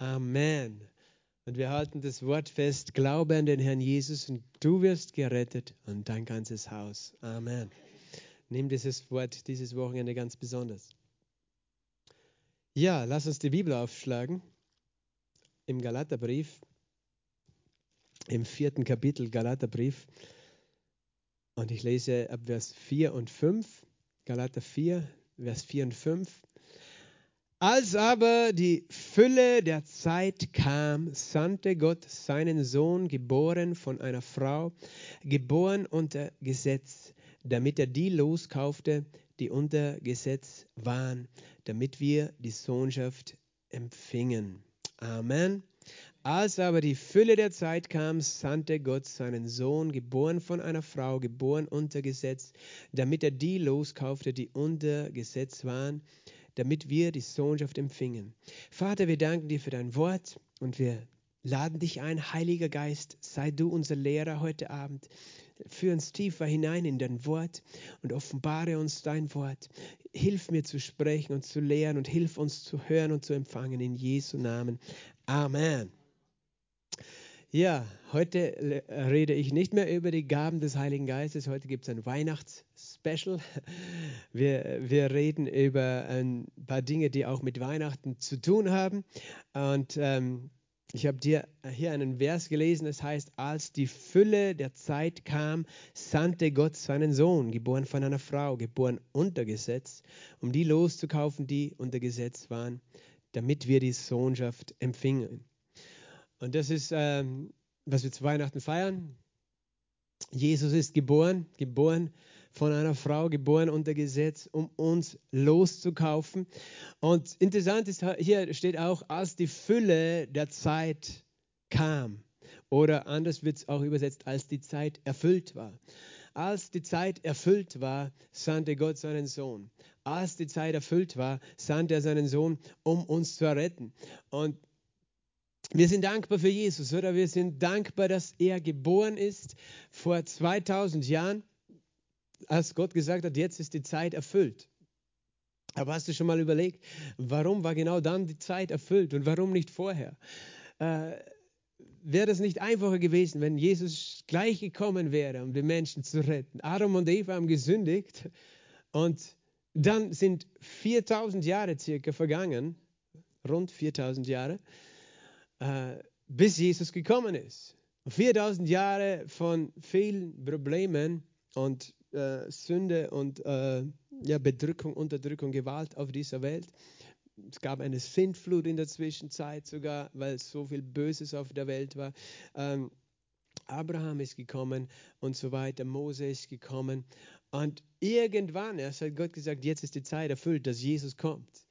Amen. Und wir halten das Wort fest, glaube an den Herrn Jesus und du wirst gerettet und dein ganzes Haus. Amen. Nimm dieses Wort dieses Wochenende ganz besonders. Ja, lass uns die Bibel aufschlagen im Galaterbrief, im vierten Kapitel Galaterbrief. Und ich lese ab Vers 4 und 5, Galater 4, Vers 4 und 5. Als aber die Fülle der Zeit kam, sandte Gott seinen Sohn, geboren von einer Frau, geboren unter Gesetz, damit er die loskaufte, die unter Gesetz waren, damit wir die Sohnschaft empfingen. Amen. Als aber die Fülle der Zeit kam, sandte Gott seinen Sohn, geboren von einer Frau, geboren unter Gesetz, damit er die loskaufte, die unter Gesetz waren, damit wir die Sohnschaft empfingen. Vater, wir danken dir für dein Wort und wir laden dich ein, Heiliger Geist, sei du unser Lehrer heute Abend. Führ uns tiefer hinein in dein Wort und offenbare uns dein Wort. Hilf mir zu sprechen und zu lehren und hilf uns zu hören und zu empfangen in Jesu Namen. Amen. Ja, heute rede ich nicht mehr über die Gaben des Heiligen Geistes. Heute gibt es ein Weihnachtsspecial. Wir, wir reden über ein paar Dinge, die auch mit Weihnachten zu tun haben. Und ähm, ich habe dir hier einen Vers gelesen, das heißt, als die Fülle der Zeit kam, sandte Gott seinen Sohn, geboren von einer Frau, geboren unter Gesetz, um die loszukaufen, die unter Gesetz waren, damit wir die Sohnschaft empfingen. Und das ist, ähm, was wir zu Weihnachten feiern. Jesus ist geboren, geboren von einer Frau, geboren unter Gesetz, um uns loszukaufen. Und interessant ist, hier steht auch, als die Fülle der Zeit kam. Oder anders wird es auch übersetzt, als die Zeit erfüllt war. Als die Zeit erfüllt war, sandte Gott seinen Sohn. Als die Zeit erfüllt war, sandte er seinen Sohn, um uns zu retten. Und wir sind dankbar für Jesus, oder? Wir sind dankbar, dass er geboren ist vor 2000 Jahren, als Gott gesagt hat, jetzt ist die Zeit erfüllt. Aber hast du schon mal überlegt, warum war genau dann die Zeit erfüllt und warum nicht vorher? Äh, wäre das nicht einfacher gewesen, wenn Jesus gleich gekommen wäre, um die Menschen zu retten? Adam und Eva haben gesündigt und dann sind 4000 Jahre circa vergangen, rund 4000 Jahre äh, bis Jesus gekommen ist. 4000 Jahre von vielen Problemen und äh, Sünde und äh, ja, Bedrückung, Unterdrückung, Gewalt auf dieser Welt. Es gab eine Sintflut in der Zwischenzeit sogar, weil so viel Böses auf der Welt war. Ähm, Abraham ist gekommen und so weiter, Mose ist gekommen. Und irgendwann erst hat Gott gesagt, jetzt ist die Zeit erfüllt, dass Jesus kommt.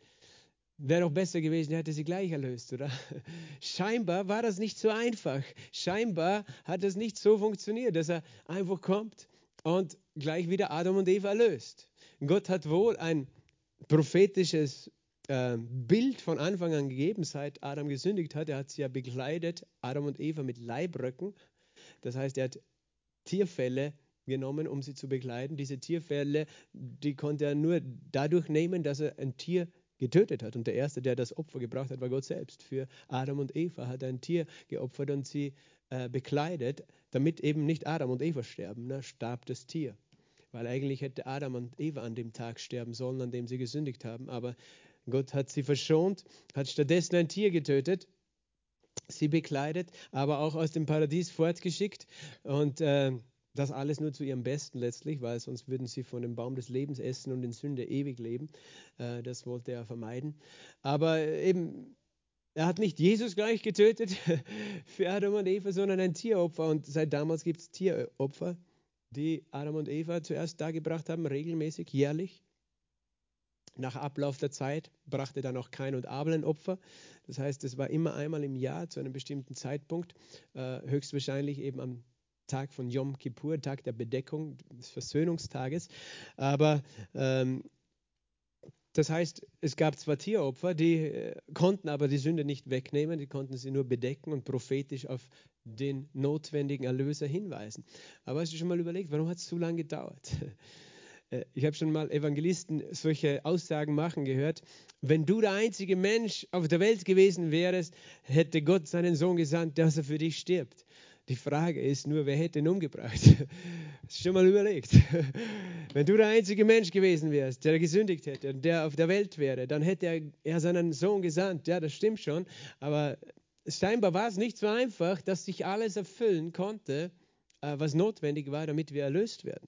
Wäre doch besser gewesen, er hätte sie gleich erlöst, oder? Scheinbar war das nicht so einfach. Scheinbar hat es nicht so funktioniert, dass er einfach kommt und gleich wieder Adam und Eva erlöst. Gott hat wohl ein prophetisches äh, Bild von Anfang an gegeben, seit Adam gesündigt hat. Er hat sie ja bekleidet, Adam und Eva mit Leibröcken. Das heißt, er hat Tierfälle genommen, um sie zu bekleiden. Diese Tierfälle, die konnte er nur dadurch nehmen, dass er ein Tier getötet hat. Und der Erste, der das Opfer gebracht hat, war Gott selbst. Für Adam und Eva hat er ein Tier geopfert und sie äh, bekleidet, damit eben nicht Adam und Eva sterben. Ne? Starb das Tier. Weil eigentlich hätte Adam und Eva an dem Tag sterben sollen, an dem sie gesündigt haben. Aber Gott hat sie verschont, hat stattdessen ein Tier getötet, sie bekleidet, aber auch aus dem Paradies fortgeschickt. Und äh, das alles nur zu ihrem Besten letztlich, weil sonst würden sie von dem Baum des Lebens essen und in Sünde ewig leben. Äh, das wollte er vermeiden. Aber eben, er hat nicht Jesus gleich getötet für Adam und Eva, sondern ein Tieropfer. Und seit damals gibt es Tieropfer, die Adam und Eva zuerst dargebracht haben, regelmäßig, jährlich. Nach Ablauf der Zeit brachte dann auch Kain und Abel ein Opfer. Das heißt, es war immer einmal im Jahr zu einem bestimmten Zeitpunkt, äh, höchstwahrscheinlich eben am Tag von Yom Kippur, Tag der Bedeckung, des Versöhnungstages. Aber ähm, das heißt, es gab zwar Tieropfer, die äh, konnten aber die Sünde nicht wegnehmen, die konnten sie nur bedecken und prophetisch auf den notwendigen Erlöser hinweisen. Aber hast du schon mal überlegt, warum hat es so lange gedauert? Äh, ich habe schon mal Evangelisten solche Aussagen machen gehört. Wenn du der einzige Mensch auf der Welt gewesen wärst, hätte Gott seinen Sohn gesandt, dass er für dich stirbt. Die Frage ist nur, wer hätte ihn umgebracht? Hast du schon mal überlegt? Wenn du der einzige Mensch gewesen wärst, der gesündigt hätte und der auf der Welt wäre, dann hätte er, er seinen Sohn gesandt. Ja, das stimmt schon. Aber scheinbar war es nicht so einfach, dass sich alles erfüllen konnte, äh, was notwendig war, damit wir erlöst werden.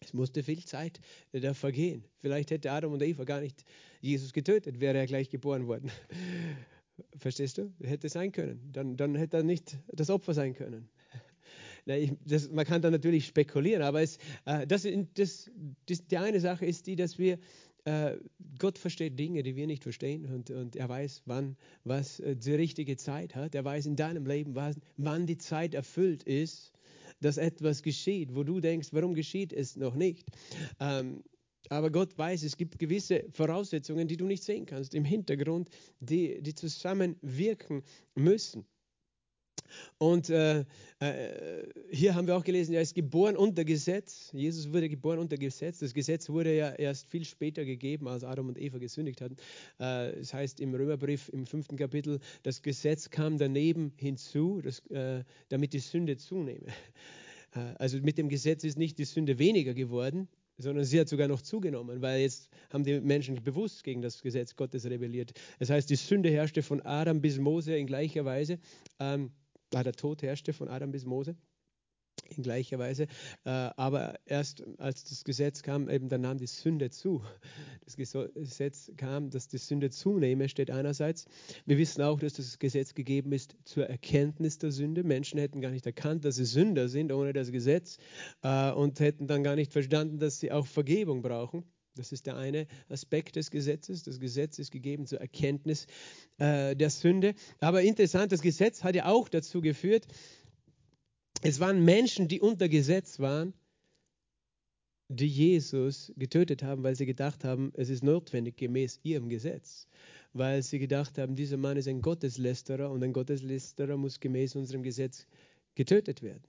Es musste viel Zeit da vergehen. Vielleicht hätte Adam und Eva gar nicht Jesus getötet, wäre er gleich geboren worden. Verstehst du? Hätte sein können. Dann, dann hätte er nicht das Opfer sein können. Na, ich, das, man kann da natürlich spekulieren, aber es, äh, das, das, das, die eine Sache ist die, dass wir, äh, Gott versteht Dinge, die wir nicht verstehen und, und er weiß, wann was äh, die richtige Zeit hat. Er weiß in deinem Leben, was, wann die Zeit erfüllt ist, dass etwas geschieht, wo du denkst, warum geschieht es noch nicht. Ähm, aber Gott weiß, es gibt gewisse Voraussetzungen, die du nicht sehen kannst im Hintergrund, die, die zusammenwirken müssen. Und äh, äh, hier haben wir auch gelesen, er ist geboren unter Gesetz. Jesus wurde geboren unter Gesetz. Das Gesetz wurde ja erst viel später gegeben, als Adam und Eva gesündigt hatten. Äh, das heißt im Römerbrief im fünften Kapitel, das Gesetz kam daneben hinzu, das, äh, damit die Sünde zunehme. Äh, also mit dem Gesetz ist nicht die Sünde weniger geworden, sondern sie hat sogar noch zugenommen, weil jetzt haben die Menschen bewusst gegen das Gesetz Gottes rebelliert. Das heißt, die Sünde herrschte von Adam bis Mose in gleicher Weise. Ähm, der Tod herrschte von Adam bis Mose in gleicher Weise. Äh, aber erst als das Gesetz kam, eben dann nahm die Sünde zu. Das Gesetz kam, dass die Sünde zunehme, steht einerseits. Wir wissen auch, dass das Gesetz gegeben ist zur Erkenntnis der Sünde. Menschen hätten gar nicht erkannt, dass sie Sünder sind ohne das Gesetz äh, und hätten dann gar nicht verstanden, dass sie auch Vergebung brauchen. Das ist der eine Aspekt des Gesetzes. Das Gesetz ist gegeben zur Erkenntnis äh, der Sünde. Aber interessant, das Gesetz hat ja auch dazu geführt, es waren Menschen, die unter Gesetz waren, die Jesus getötet haben, weil sie gedacht haben, es ist notwendig gemäß ihrem Gesetz. Weil sie gedacht haben, dieser Mann ist ein Gotteslästerer und ein Gotteslästerer muss gemäß unserem Gesetz getötet werden.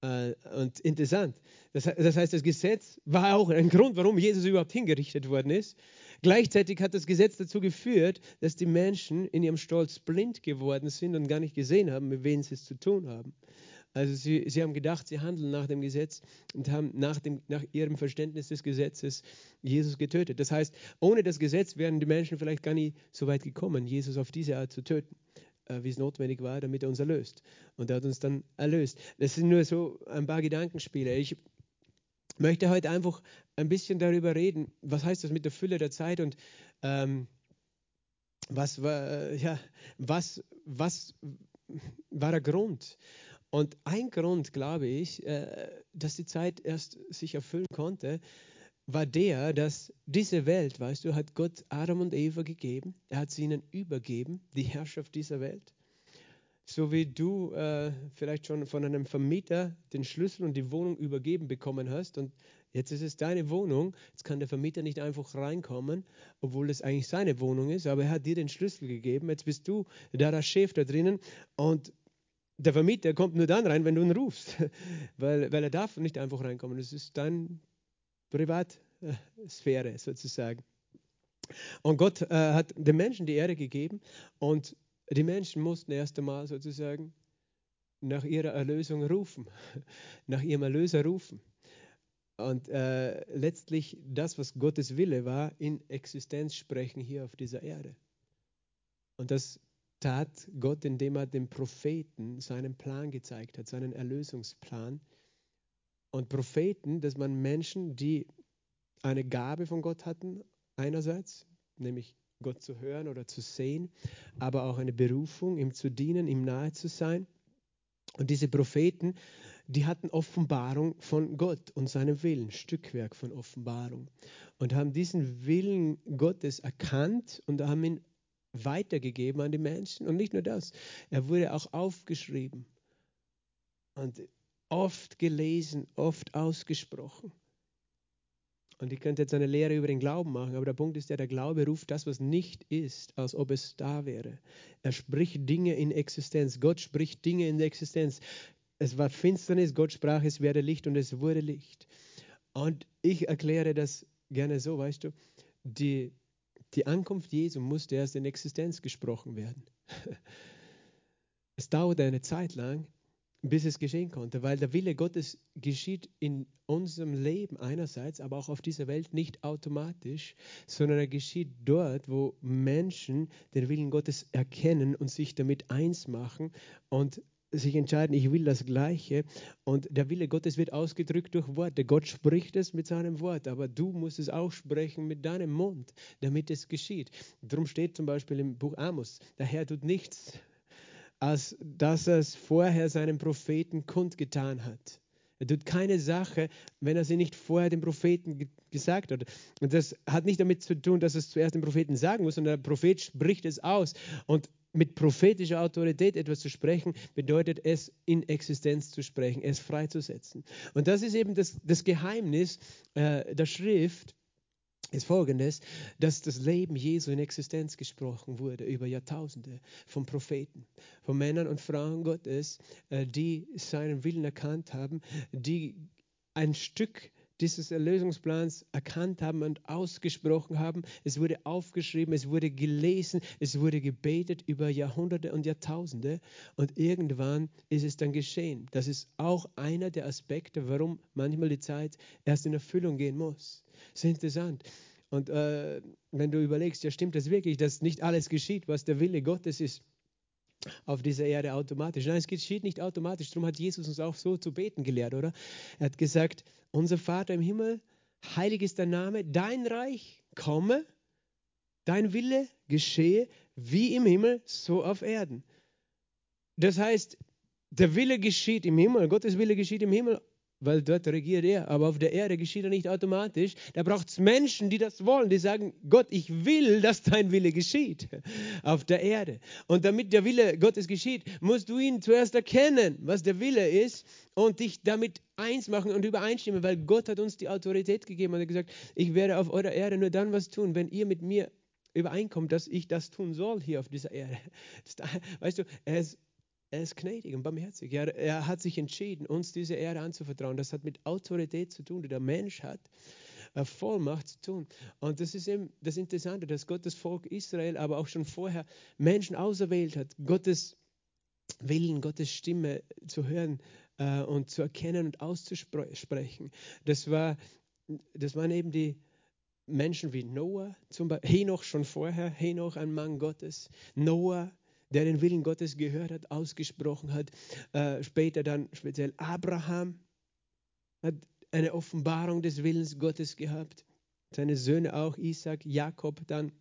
Äh, und interessant, das, heißt, das Gesetz war auch ein Grund, warum Jesus überhaupt hingerichtet worden ist. Gleichzeitig hat das Gesetz dazu geführt, dass die Menschen in ihrem Stolz blind geworden sind und gar nicht gesehen haben, mit wem sie es zu tun haben. Also sie, sie haben gedacht, sie handeln nach dem Gesetz und haben nach, dem, nach ihrem Verständnis des Gesetzes Jesus getötet. Das heißt, ohne das Gesetz wären die Menschen vielleicht gar nicht so weit gekommen, Jesus auf diese Art zu töten, äh, wie es notwendig war, damit er uns erlöst. Und er hat uns dann erlöst. Das sind nur so ein paar Gedankenspiele. Ich möchte heute einfach ein bisschen darüber reden, was heißt das mit der Fülle der Zeit und ähm, was, war, ja, was, was war der Grund? Und ein Grund, glaube ich, äh, dass die Zeit erst sich erfüllen konnte, war der, dass diese Welt, weißt du, hat Gott Adam und Eva gegeben. Er hat sie ihnen übergeben, die Herrschaft dieser Welt. So wie du äh, vielleicht schon von einem Vermieter den Schlüssel und die Wohnung übergeben bekommen hast und jetzt ist es deine Wohnung, jetzt kann der Vermieter nicht einfach reinkommen, obwohl es eigentlich seine Wohnung ist, aber er hat dir den Schlüssel gegeben, jetzt bist du da der Chef da drinnen und der Vermieter kommt nur dann rein, wenn du ihn rufst, weil, weil er darf nicht einfach reinkommen. Das ist deine Privatsphäre sozusagen. Und Gott äh, hat den Menschen die Ehre gegeben und die Menschen mussten erst einmal sozusagen nach ihrer Erlösung rufen, nach ihrem Erlöser rufen. Und äh, letztlich das, was Gottes Wille war, in Existenz sprechen hier auf dieser Erde. Und das tat Gott, indem er dem Propheten seinen Plan gezeigt hat, seinen Erlösungsplan. Und Propheten, das waren Menschen, die eine Gabe von Gott hatten, einerseits, nämlich Gott zu hören oder zu sehen, aber auch eine Berufung, ihm zu dienen, ihm nahe zu sein. Und diese Propheten, die hatten Offenbarung von Gott und seinem Willen, Stückwerk von Offenbarung. Und haben diesen Willen Gottes erkannt und haben ihn weitergegeben an die Menschen. Und nicht nur das, er wurde auch aufgeschrieben und oft gelesen, oft ausgesprochen. Und ich könnte jetzt eine Lehre über den Glauben machen, aber der Punkt ist ja, der Glaube ruft das, was nicht ist, als ob es da wäre. Er spricht Dinge in Existenz. Gott spricht Dinge in Existenz. Es war Finsternis, Gott sprach, es werde Licht und es wurde Licht. Und ich erkläre das gerne so, weißt du, die, die Ankunft Jesu musste erst in Existenz gesprochen werden. Es dauerte eine Zeit lang, bis es geschehen konnte, weil der Wille Gottes geschieht in unserem Leben einerseits, aber auch auf dieser Welt nicht automatisch, sondern er geschieht dort, wo Menschen den Willen Gottes erkennen und sich damit eins machen und sich entscheiden, ich will das Gleiche. Und der Wille Gottes wird ausgedrückt durch Worte. Gott spricht es mit seinem Wort, aber du musst es auch sprechen mit deinem Mund, damit es geschieht. Darum steht zum Beispiel im Buch Amos, der Herr tut nichts als dass er es vorher seinem Propheten kundgetan hat. Er tut keine Sache, wenn er sie nicht vorher dem Propheten ge gesagt hat. Und das hat nicht damit zu tun, dass es zuerst dem Propheten sagen muss, sondern der Prophet spricht es aus. Und mit prophetischer Autorität etwas zu sprechen, bedeutet es, in Existenz zu sprechen, es freizusetzen. Und das ist eben das, das Geheimnis äh, der Schrift, ist folgendes, dass das Leben Jesu in Existenz gesprochen wurde über Jahrtausende von Propheten, von Männern und Frauen Gottes, äh, die seinen Willen erkannt haben, die ein Stück dieses Erlösungsplans erkannt haben und ausgesprochen haben. Es wurde aufgeschrieben, es wurde gelesen, es wurde gebetet über Jahrhunderte und Jahrtausende und irgendwann ist es dann geschehen. Das ist auch einer der Aspekte, warum manchmal die Zeit erst in Erfüllung gehen muss. Sehr interessant. Und äh, wenn du überlegst, ja stimmt das wirklich, dass nicht alles geschieht, was der Wille Gottes ist auf dieser Erde automatisch. Nein, es geschieht nicht automatisch. Darum hat Jesus uns auch so zu beten gelehrt, oder? Er hat gesagt, unser Vater im Himmel, heilig ist dein Name, dein Reich komme, dein Wille geschehe, wie im Himmel, so auf Erden. Das heißt, der Wille geschieht im Himmel, Gottes Wille geschieht im Himmel weil dort regiert er. Aber auf der Erde geschieht er nicht automatisch. Da braucht es Menschen, die das wollen, die sagen, Gott, ich will, dass dein Wille geschieht auf der Erde. Und damit der Wille Gottes geschieht, musst du ihn zuerst erkennen, was der Wille ist und dich damit eins machen und übereinstimmen, weil Gott hat uns die Autorität gegeben und hat gesagt, ich werde auf eurer Erde nur dann was tun, wenn ihr mit mir übereinkommt, dass ich das tun soll hier auf dieser Erde. Weißt du, ist er ist gnädig und barmherzig. Er, er hat sich entschieden, uns diese Ehre anzuvertrauen. Das hat mit Autorität zu tun, die der Mensch hat. Äh, Vollmacht zu tun. Und das ist eben das Interessante, dass Gott das Volk Israel, aber auch schon vorher Menschen auserwählt hat, Gottes Willen, Gottes Stimme zu hören äh, und zu erkennen und auszusprechen. Das, war, das waren eben die Menschen wie Noah, zum Beispiel, Henoch schon vorher, Henoch ein Mann Gottes, Noah, der den Willen Gottes gehört hat, ausgesprochen hat. Äh, später dann speziell Abraham hat eine Offenbarung des Willens Gottes gehabt. Seine Söhne auch, Isaac, Jakob dann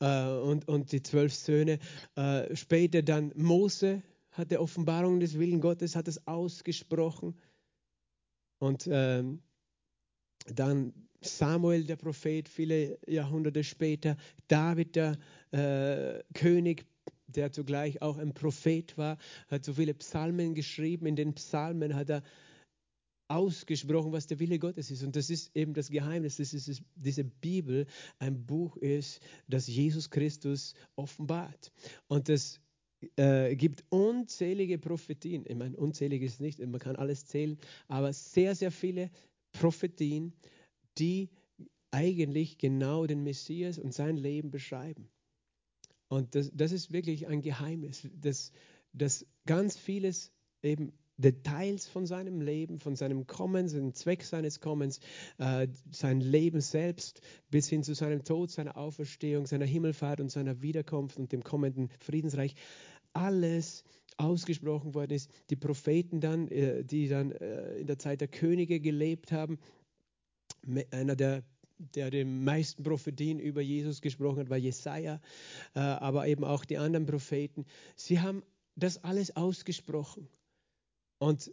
äh, und, und die zwölf Söhne. Äh, später dann Mose hat die Offenbarung des Willens Gottes, hat es ausgesprochen. Und ähm, dann Samuel, der Prophet, viele Jahrhunderte später, David, der äh, König, der zugleich auch ein Prophet war, hat so viele Psalmen geschrieben. In den Psalmen hat er ausgesprochen, was der Wille Gottes ist. Und das ist eben das Geheimnis, dass ist, diese Bibel ein Buch ist, das Jesus Christus offenbart. Und das äh, gibt unzählige Prophetien. Ich meine, unzählig ist nicht, man kann alles zählen, aber sehr, sehr viele Prophetien, die eigentlich genau den Messias und sein Leben beschreiben. Und das, das ist wirklich ein Geheimnis, dass, dass ganz vieles eben Details von seinem Leben, von seinem Kommen, dem Zweck seines Kommens, äh, sein Leben selbst bis hin zu seinem Tod, seiner Auferstehung, seiner Himmelfahrt und seiner Wiederkunft und dem kommenden Friedensreich, alles ausgesprochen worden ist. Die Propheten dann, äh, die dann äh, in der Zeit der Könige gelebt haben, einer der der die meisten Prophetien über Jesus gesprochen hat, war Jesaja, äh, aber eben auch die anderen Propheten. Sie haben das alles ausgesprochen. Und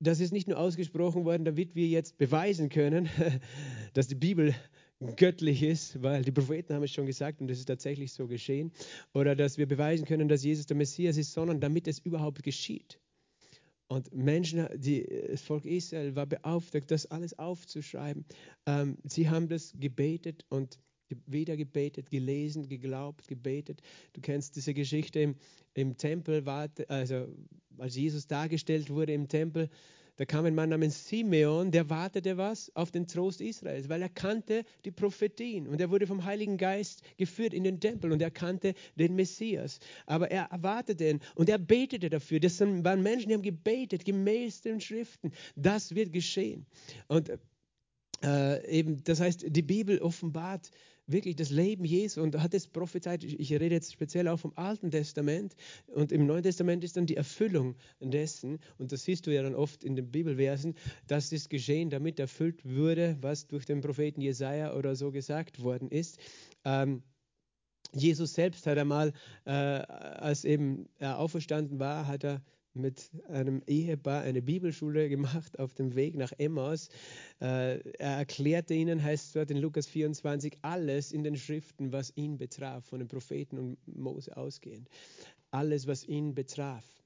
das ist nicht nur ausgesprochen worden, damit wir jetzt beweisen können, dass die Bibel göttlich ist, weil die Propheten haben es schon gesagt und es ist tatsächlich so geschehen, oder dass wir beweisen können, dass Jesus der Messias ist, sondern damit es überhaupt geschieht. Und Menschen, die, das Volk Israel war beauftragt, das alles aufzuschreiben. Ähm, sie haben das gebetet und wieder gebetet, gelesen, geglaubt, gebetet. Du kennst diese Geschichte im, im Tempel, also als Jesus dargestellt wurde im Tempel, da kam ein Mann namens Simeon, der wartete was auf den Trost Israels, weil er kannte die Prophetien und er wurde vom Heiligen Geist geführt in den Tempel und er kannte den Messias. Aber er erwartete ihn und er betete dafür. Das waren Menschen, die haben gebetet, gemäß den Schriften. Das wird geschehen. Und äh, eben, das heißt, die Bibel offenbart wirklich das Leben Jesu und hat es prophezeit. Ich rede jetzt speziell auch vom Alten Testament und im Neuen Testament ist dann die Erfüllung dessen und das siehst du ja dann oft in den Bibelversen, dass das geschehen, damit erfüllt würde, was durch den Propheten Jesaja oder so gesagt worden ist. Ähm, Jesus selbst hat einmal, äh, als eben er auferstanden war, hat er mit einem Ehepaar eine Bibelschule gemacht auf dem Weg nach Emmaus. Äh, er erklärte ihnen, heißt es dort in Lukas 24, alles in den Schriften, was ihn betraf, von den Propheten und Mose ausgehend. Alles, was ihn betraf.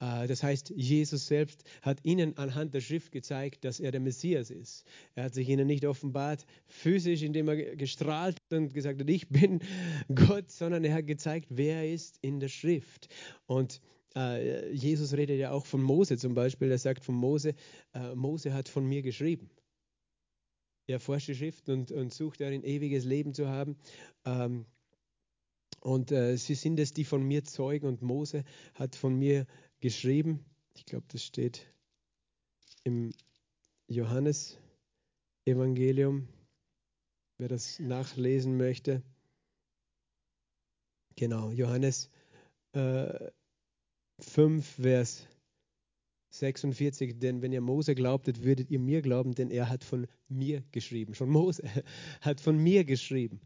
Äh, das heißt, Jesus selbst hat ihnen anhand der Schrift gezeigt, dass er der Messias ist. Er hat sich ihnen nicht offenbart physisch, indem er gestrahlt und gesagt hat, ich bin Gott, sondern er hat gezeigt, wer er ist in der Schrift. Und äh, Jesus redet ja auch von Mose zum Beispiel. Er sagt von Mose, äh, Mose hat von mir geschrieben. Er forscht die Schrift und, und sucht darin ewiges Leben zu haben. Ähm, und äh, sie sind es, die von mir zeugen und Mose hat von mir geschrieben. Ich glaube, das steht im Johannes-Evangelium, wer das nachlesen möchte. Genau, Johannes äh, 5, Vers 46, denn wenn ihr Mose glaubtet, würdet ihr mir glauben, denn er hat von mir geschrieben. Schon Mose hat von mir geschrieben.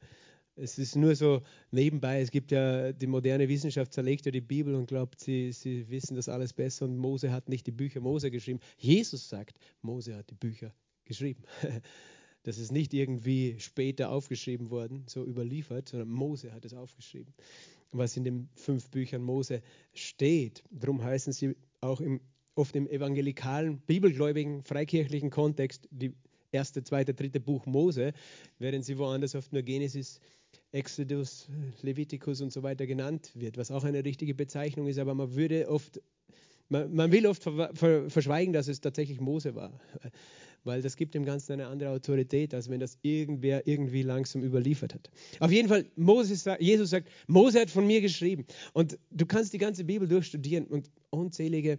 Es ist nur so nebenbei, es gibt ja, die moderne Wissenschaft zerlegt ja die Bibel und glaubt, sie, sie wissen das alles besser und Mose hat nicht die Bücher Mose geschrieben. Jesus sagt, Mose hat die Bücher geschrieben. Das ist nicht irgendwie später aufgeschrieben worden, so überliefert, sondern Mose hat es aufgeschrieben, was in den fünf Büchern Mose steht. Darum heißen sie auch im, oft im evangelikalen, bibelgläubigen, freikirchlichen Kontext die erste, zweite, dritte Buch Mose, während sie woanders oft nur Genesis, Exodus, Leviticus und so weiter genannt wird, was auch eine richtige Bezeichnung ist, aber man würde oft, man, man will oft ver, ver, verschweigen, dass es tatsächlich Mose war, weil das gibt dem Ganzen eine andere Autorität, als wenn das irgendwer irgendwie langsam überliefert hat. Auf jeden Fall, Moses, Jesus sagt, Mose hat von mir geschrieben und du kannst die ganze Bibel durchstudieren und unzählige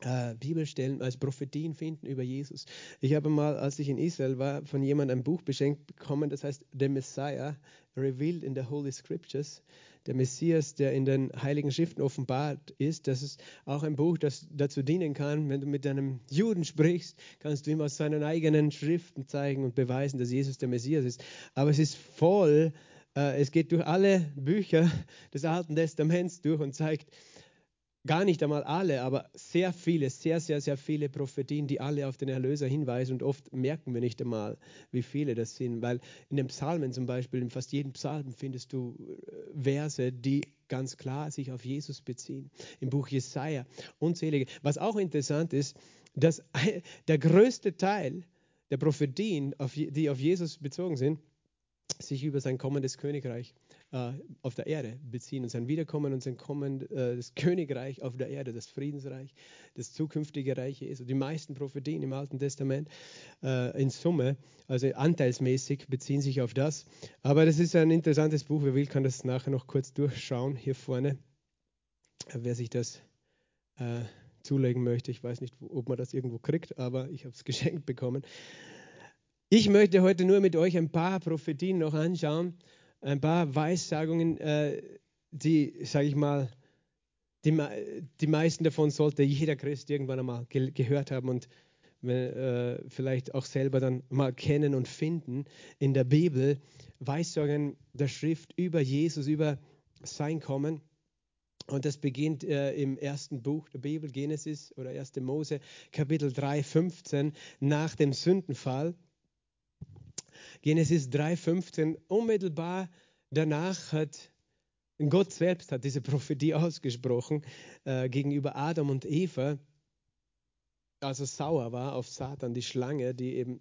äh, Bibelstellen als Prophetien finden über Jesus. Ich habe mal, als ich in Israel war, von jemandem ein Buch beschenkt bekommen, das heißt The Messiah, Revealed in the Holy Scriptures. Der Messias, der in den Heiligen Schriften offenbart ist. Das ist auch ein Buch, das dazu dienen kann, wenn du mit einem Juden sprichst, kannst du ihm aus seinen eigenen Schriften zeigen und beweisen, dass Jesus der Messias ist. Aber es ist voll, äh, es geht durch alle Bücher des Alten Testaments durch und zeigt, gar nicht einmal alle, aber sehr viele, sehr, sehr, sehr viele Prophetien, die alle auf den Erlöser hinweisen. Und oft merken wir nicht einmal, wie viele das sind, weil in den Psalmen zum Beispiel, in fast jedem Psalm findest du äh, Verse, die ganz klar sich auf Jesus beziehen. Im Buch Jesaja unzählige. Was auch interessant ist, dass der größte Teil der Prophetien, die auf Jesus bezogen sind, sich über sein kommendes Königreich äh, auf der Erde beziehen und sein Wiederkommen und sein Kommen, äh, das Königreich auf der Erde, das Friedensreich, das zukünftige Reich Jesu. Die meisten Prophetien im Alten Testament äh, in Summe, also anteilsmäßig, beziehen sich auf das. Aber das ist ein interessantes Buch. Wer will, kann das nachher noch kurz durchschauen hier vorne. Wer sich das äh, zulegen möchte, ich weiß nicht, ob man das irgendwo kriegt, aber ich habe es geschenkt bekommen. Ich möchte heute nur mit euch ein paar Prophetien noch anschauen, ein paar Weissagungen, äh, die, sage ich mal, die, die meisten davon sollte jeder Christ irgendwann einmal ge gehört haben und äh, vielleicht auch selber dann mal kennen und finden in der Bibel. Weissagungen der Schrift über Jesus, über sein Kommen. Und das beginnt äh, im ersten Buch der Bibel, Genesis oder 1. Mose, Kapitel 3, 15, nach dem Sündenfall. Genesis 3,15, unmittelbar danach hat Gott selbst hat diese Prophetie ausgesprochen äh, gegenüber Adam und Eva, als er sauer war auf Satan, die Schlange, die eben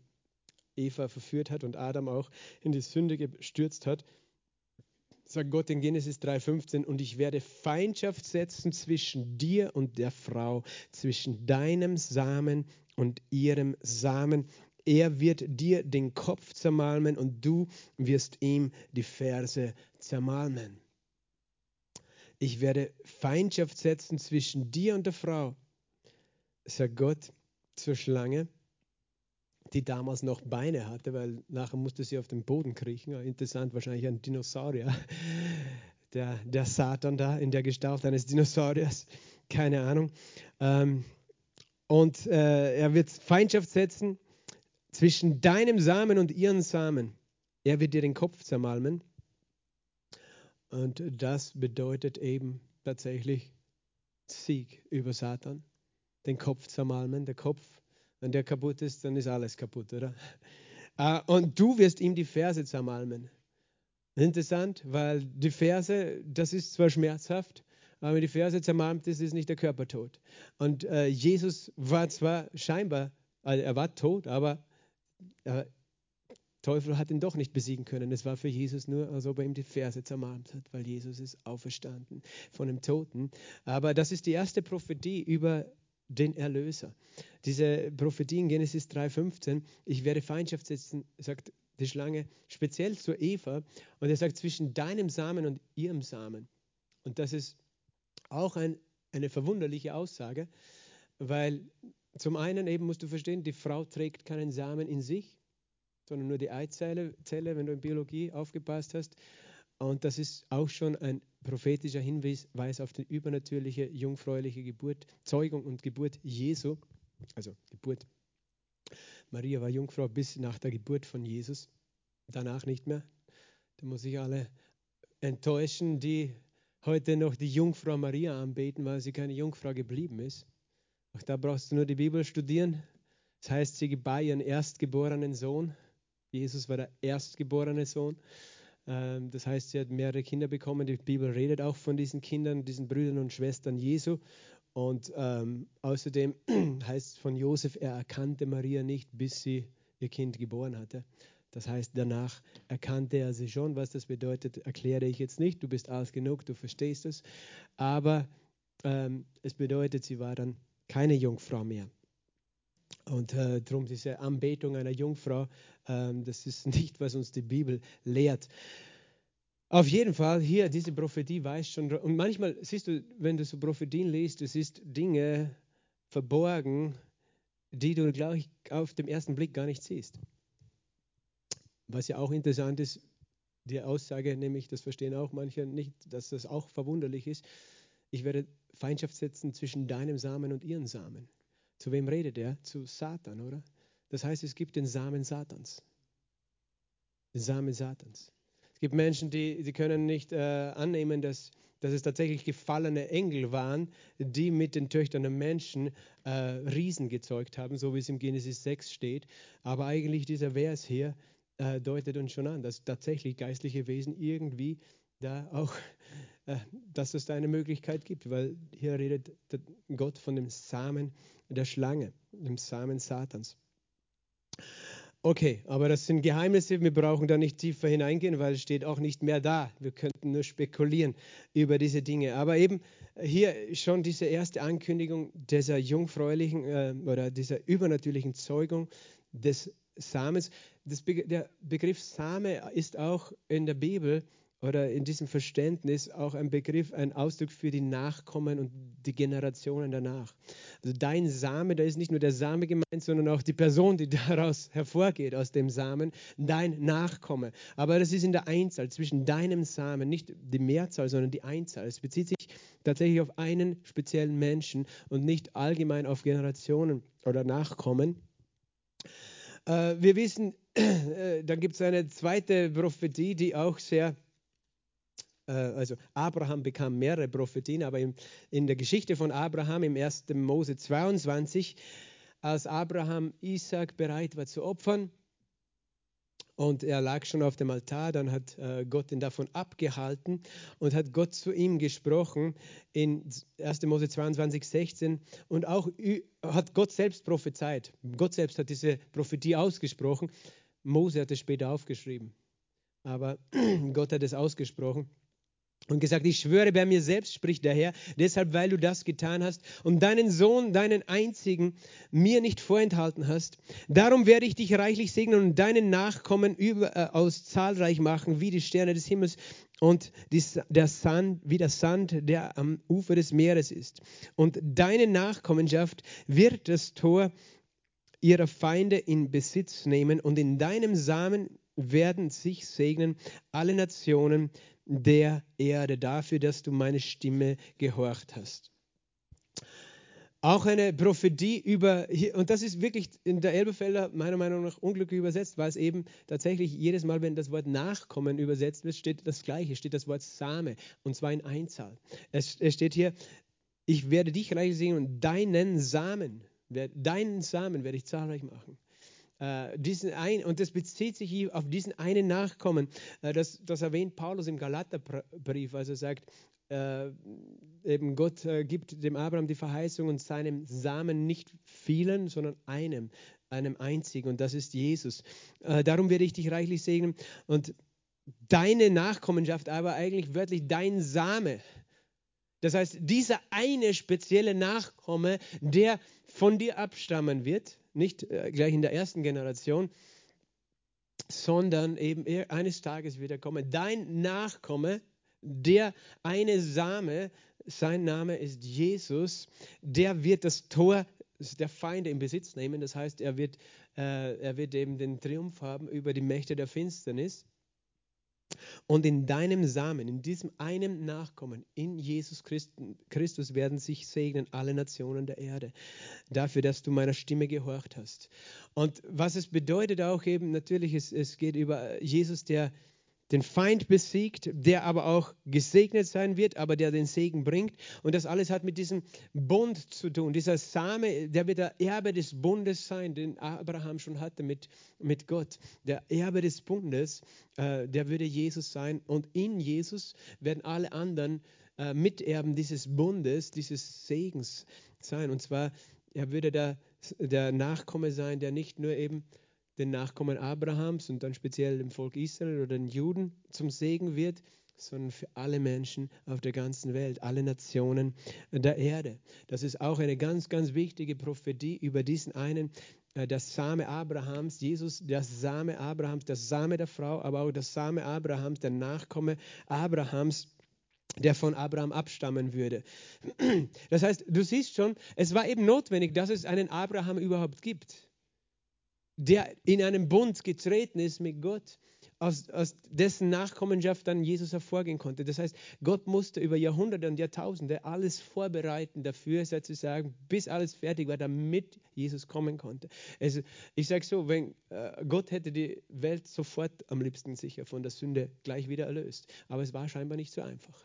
Eva verführt hat und Adam auch in die Sünde gestürzt hat. sagt Gott in Genesis 3,15, und ich werde Feindschaft setzen zwischen dir und der Frau, zwischen deinem Samen und ihrem Samen. Er wird dir den Kopf zermalmen und du wirst ihm die Ferse zermalmen. Ich werde Feindschaft setzen zwischen dir und der Frau, sagt Gott zur Schlange die damals noch Beine hatte, weil nachher musste sie auf den Boden kriechen. Interessant, wahrscheinlich ein Dinosaurier. Der, der Satan da in der Gestalt eines Dinosauriers, keine Ahnung. Ähm, und äh, er wird Feindschaft setzen zwischen deinem Samen und ihren Samen. Er wird dir den Kopf zermalmen. Und das bedeutet eben tatsächlich Sieg über Satan. Den Kopf zermalmen. Der Kopf wenn der kaputt ist, dann ist alles kaputt, oder? Ah, und du wirst ihm die Verse zermalmen. Interessant, weil die Verse, das ist zwar schmerzhaft, aber wenn die Verse zermalmt ist, ist nicht der Körper tot. Und äh, Jesus war zwar scheinbar, also er war tot, aber äh, Teufel hat ihn doch nicht besiegen können. Es war für Jesus nur, als ob er ihm die Verse zermalmt hat, weil Jesus ist auferstanden von dem Toten. Aber das ist die erste Prophetie über den Erlöser. Diese Prophetie in Genesis 3,15, ich werde Feindschaft setzen, sagt die Schlange, speziell zu Eva. Und er sagt, zwischen deinem Samen und ihrem Samen. Und das ist auch ein, eine verwunderliche Aussage, weil zum einen eben musst du verstehen, die Frau trägt keinen Samen in sich, sondern nur die Eizelle, Zelle, wenn du in Biologie aufgepasst hast. Und das ist auch schon ein prophetischer Hinweis auf die übernatürliche jungfräuliche Geburt, Zeugung und Geburt Jesu. Also Geburt. Maria war Jungfrau bis nach der Geburt von Jesus. Danach nicht mehr. Da muss ich alle enttäuschen, die heute noch die Jungfrau Maria anbeten, weil sie keine Jungfrau geblieben ist. Auch da brauchst du nur die Bibel studieren. Das heißt, sie gebar ihren erstgeborenen Sohn. Jesus war der erstgeborene Sohn. Ähm, das heißt, sie hat mehrere Kinder bekommen. Die Bibel redet auch von diesen Kindern, diesen Brüdern und Schwestern Jesu. Und ähm, außerdem heißt es von Josef, er erkannte Maria nicht, bis sie ihr Kind geboren hatte. Das heißt, danach erkannte er sie schon. Was das bedeutet, erkläre ich jetzt nicht. Du bist alt genug, du verstehst es. Aber ähm, es bedeutet, sie war dann keine Jungfrau mehr. Und äh, darum diese Anbetung einer Jungfrau, ähm, das ist nicht, was uns die Bibel lehrt. Auf jeden Fall, hier, diese Prophetie weiß schon, und manchmal siehst du, wenn du so Prophetien liest, du siehst Dinge verborgen, die du, glaube ich, auf dem ersten Blick gar nicht siehst. Was ja auch interessant ist, die Aussage, nämlich, das verstehen auch manche nicht, dass das auch verwunderlich ist, ich werde Feindschaft setzen zwischen deinem Samen und ihren Samen. Zu wem redet er? Zu Satan, oder? Das heißt, es gibt den Samen Satans. Den Samen Satans. Es gibt Menschen, die, die können nicht äh, annehmen, dass, dass es tatsächlich gefallene Engel waren, die mit den Töchtern der Menschen äh, Riesen gezeugt haben, so wie es im Genesis 6 steht. Aber eigentlich dieser Vers hier äh, deutet uns schon an, dass tatsächlich geistliche Wesen irgendwie da auch, äh, dass es da eine Möglichkeit gibt, weil hier redet Gott von dem Samen der Schlange, dem Samen Satans. Okay, aber das sind Geheimnisse, wir brauchen da nicht tiefer hineingehen, weil es steht auch nicht mehr da. Wir könnten nur spekulieren über diese Dinge. Aber eben hier schon diese erste Ankündigung dieser jungfräulichen äh, oder dieser übernatürlichen Zeugung des Samens. Be der Begriff Same ist auch in der Bibel oder in diesem Verständnis auch ein Begriff, ein Ausdruck für die Nachkommen und die Generationen danach. Also dein Same, da ist nicht nur der Same gemeint, sondern auch die Person, die daraus hervorgeht, aus dem Samen, dein Nachkomme. Aber das ist in der Einzahl zwischen deinem Samen, nicht die Mehrzahl, sondern die Einzahl. Es bezieht sich tatsächlich auf einen speziellen Menschen und nicht allgemein auf Generationen oder Nachkommen. Äh, wir wissen, äh, dann gibt es eine zweite Prophetie, die auch sehr also Abraham bekam mehrere Prophetien, aber in der Geschichte von Abraham im 1. Mose 22, als Abraham Isaac bereit war zu opfern und er lag schon auf dem Altar, dann hat äh, Gott ihn davon abgehalten und hat Gott zu ihm gesprochen in 1. Mose 22, 16 und auch hat Gott selbst prophezeit. Gott selbst hat diese Prophetie ausgesprochen. Mose hat es später aufgeschrieben, aber Gott hat es ausgesprochen. Und gesagt, ich schwöre bei mir selbst, spricht der Herr, deshalb, weil du das getan hast und deinen Sohn, deinen einzigen, mir nicht vorenthalten hast. Darum werde ich dich reichlich segnen und deinen Nachkommen überaus äh, zahlreich machen, wie die Sterne des Himmels und der Sand, wie der Sand, der am Ufer des Meeres ist. Und deine Nachkommenschaft wird das Tor ihrer Feinde in Besitz nehmen und in deinem Samen werden sich segnen alle Nationen, der Erde, dafür, dass du meine Stimme gehorcht hast. Auch eine Prophetie über, und das ist wirklich in der Elberfelder meiner Meinung nach unglücklich übersetzt, weil es eben tatsächlich jedes Mal, wenn das Wort Nachkommen übersetzt wird, steht das Gleiche, steht das Wort Same, und zwar in Einzahl. Es, es steht hier, ich werde dich reich sehen und deinen Samen, deinen Samen werde ich zahlreich machen äh, diesen ein, und das bezieht sich auf diesen einen Nachkommen. Äh, das, das erwähnt Paulus im Galaterbrief, als er sagt, äh, eben Gott äh, gibt dem Abraham die Verheißung und seinem Samen nicht vielen, sondern einem, einem einzigen, und das ist Jesus. Äh, darum werde ich dich reichlich segnen und deine Nachkommenschaft, aber eigentlich wörtlich dein Same. Das heißt, dieser eine spezielle Nachkomme, der von dir abstammen wird, nicht äh, gleich in der ersten Generation, sondern eben eines Tages wird er kommen. Dein Nachkomme, der eine Same, sein Name ist Jesus, der wird das Tor der Feinde in Besitz nehmen. Das heißt, er wird, äh, er wird eben den Triumph haben über die Mächte der Finsternis. Und in deinem Samen, in diesem einen Nachkommen, in Jesus Christus werden sich segnen alle Nationen der Erde. Dafür, dass du meiner Stimme gehorcht hast. Und was es bedeutet auch eben, natürlich, es, es geht über Jesus, der den Feind besiegt, der aber auch gesegnet sein wird, aber der den Segen bringt. Und das alles hat mit diesem Bund zu tun. Dieser Same, der wird der Erbe des Bundes sein, den Abraham schon hatte mit, mit Gott. Der Erbe des Bundes, äh, der würde Jesus sein. Und in Jesus werden alle anderen äh, Miterben dieses Bundes, dieses Segens sein. Und zwar, er würde der, der Nachkomme sein, der nicht nur eben den Nachkommen Abrahams und dann speziell dem Volk Israel oder den Juden zum Segen wird, sondern für alle Menschen auf der ganzen Welt, alle Nationen der Erde. Das ist auch eine ganz, ganz wichtige Prophetie über diesen einen, äh, das Same Abrahams, Jesus, das Same Abrahams, das Same der Frau, aber auch das Same Abrahams, der Nachkomme Abrahams der von Abraham abstammen würde. Das heißt, du siehst schon, es war eben notwendig, dass es einen Abraham überhaupt gibt der in einen Bund getreten ist mit Gott, aus, aus, dessen Nachkommenschaft dann Jesus hervorgehen konnte. Das heißt, Gott musste über Jahrhunderte und Jahrtausende alles vorbereiten dafür, sozusagen, bis alles fertig war, damit Jesus kommen konnte. Also, ich sage so, wenn äh, Gott hätte die Welt sofort am liebsten sicher von der Sünde gleich wieder erlöst. Aber es war scheinbar nicht so einfach,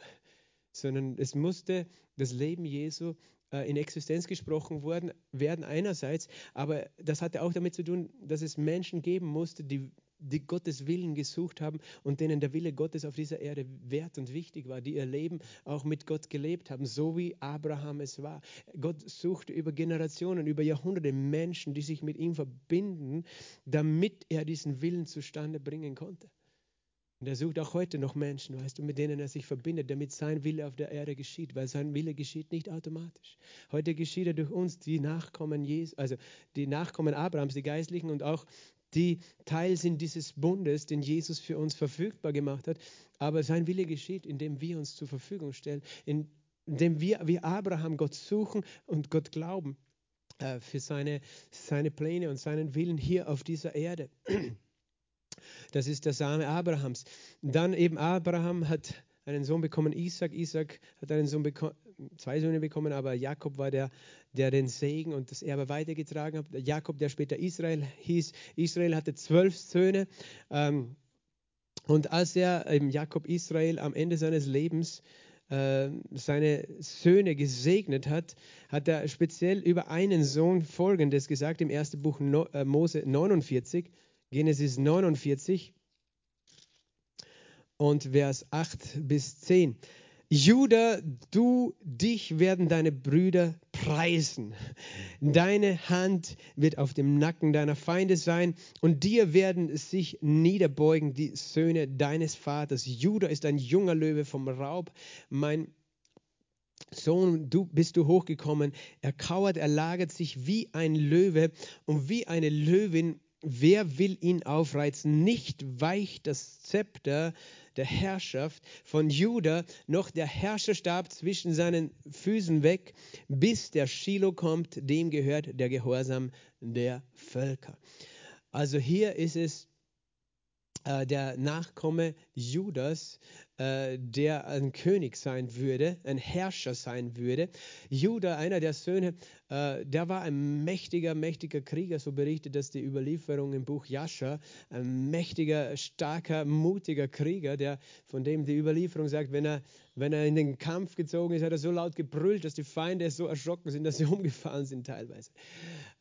sondern es musste das Leben Jesu in Existenz gesprochen worden, werden einerseits, aber das hatte auch damit zu tun, dass es Menschen geben musste, die, die Gottes Willen gesucht haben und denen der Wille Gottes auf dieser Erde wert und wichtig war, die ihr Leben auch mit Gott gelebt haben, so wie Abraham es war. Gott suchte über Generationen, über Jahrhunderte Menschen, die sich mit ihm verbinden, damit er diesen Willen zustande bringen konnte. Und er sucht auch heute noch Menschen, weißt du, mit denen er sich verbindet, damit sein Wille auf der Erde geschieht, weil sein Wille geschieht nicht automatisch. Heute geschieht er durch uns, die Nachkommen Jesu, also die Nachkommen Abrahams, die Geistlichen und auch die Teil sind dieses Bundes, den Jesus für uns verfügbar gemacht hat. Aber sein Wille geschieht, indem wir uns zur Verfügung stellen, indem wir wie Abraham Gott suchen und Gott glauben äh, für seine, seine Pläne und seinen Willen hier auf dieser Erde. Das ist der Same Abrahams. Dann eben Abraham hat einen Sohn bekommen, Isaac. Isaac hat einen Sohn zwei Söhne bekommen, aber Jakob war der, der den Segen und das Erbe weitergetragen hat. Jakob, der später Israel hieß. Israel hatte zwölf Söhne. Ähm, und als er, eben Jakob Israel, am Ende seines Lebens äh, seine Söhne gesegnet hat, hat er speziell über einen Sohn Folgendes gesagt im ersten Buch äh, Mose 49. Genesis 49 und Vers 8 bis 10. Judah, du, dich werden deine Brüder preisen. Deine Hand wird auf dem Nacken deiner Feinde sein und dir werden sich niederbeugen die Söhne deines Vaters. Judah ist ein junger Löwe vom Raub. Mein Sohn, du bist du hochgekommen. Er kauert, er lagert sich wie ein Löwe und wie eine Löwin. Wer will ihn aufreizen? Nicht weicht das Zepter der Herrschaft von Juda, noch der Herrscherstab zwischen seinen Füßen weg, bis der Shiloh kommt, dem gehört der Gehorsam der Völker. Also hier ist es der Nachkomme Judas, äh, der ein König sein würde, ein Herrscher sein würde. Judah, einer der Söhne, äh, der war ein mächtiger, mächtiger Krieger, so berichtet das die Überlieferung im Buch Jascha, ein mächtiger, starker, mutiger Krieger, der, von dem die Überlieferung sagt, wenn er, wenn er in den Kampf gezogen ist, hat er so laut gebrüllt, dass die Feinde so erschrocken sind, dass sie umgefallen sind teilweise.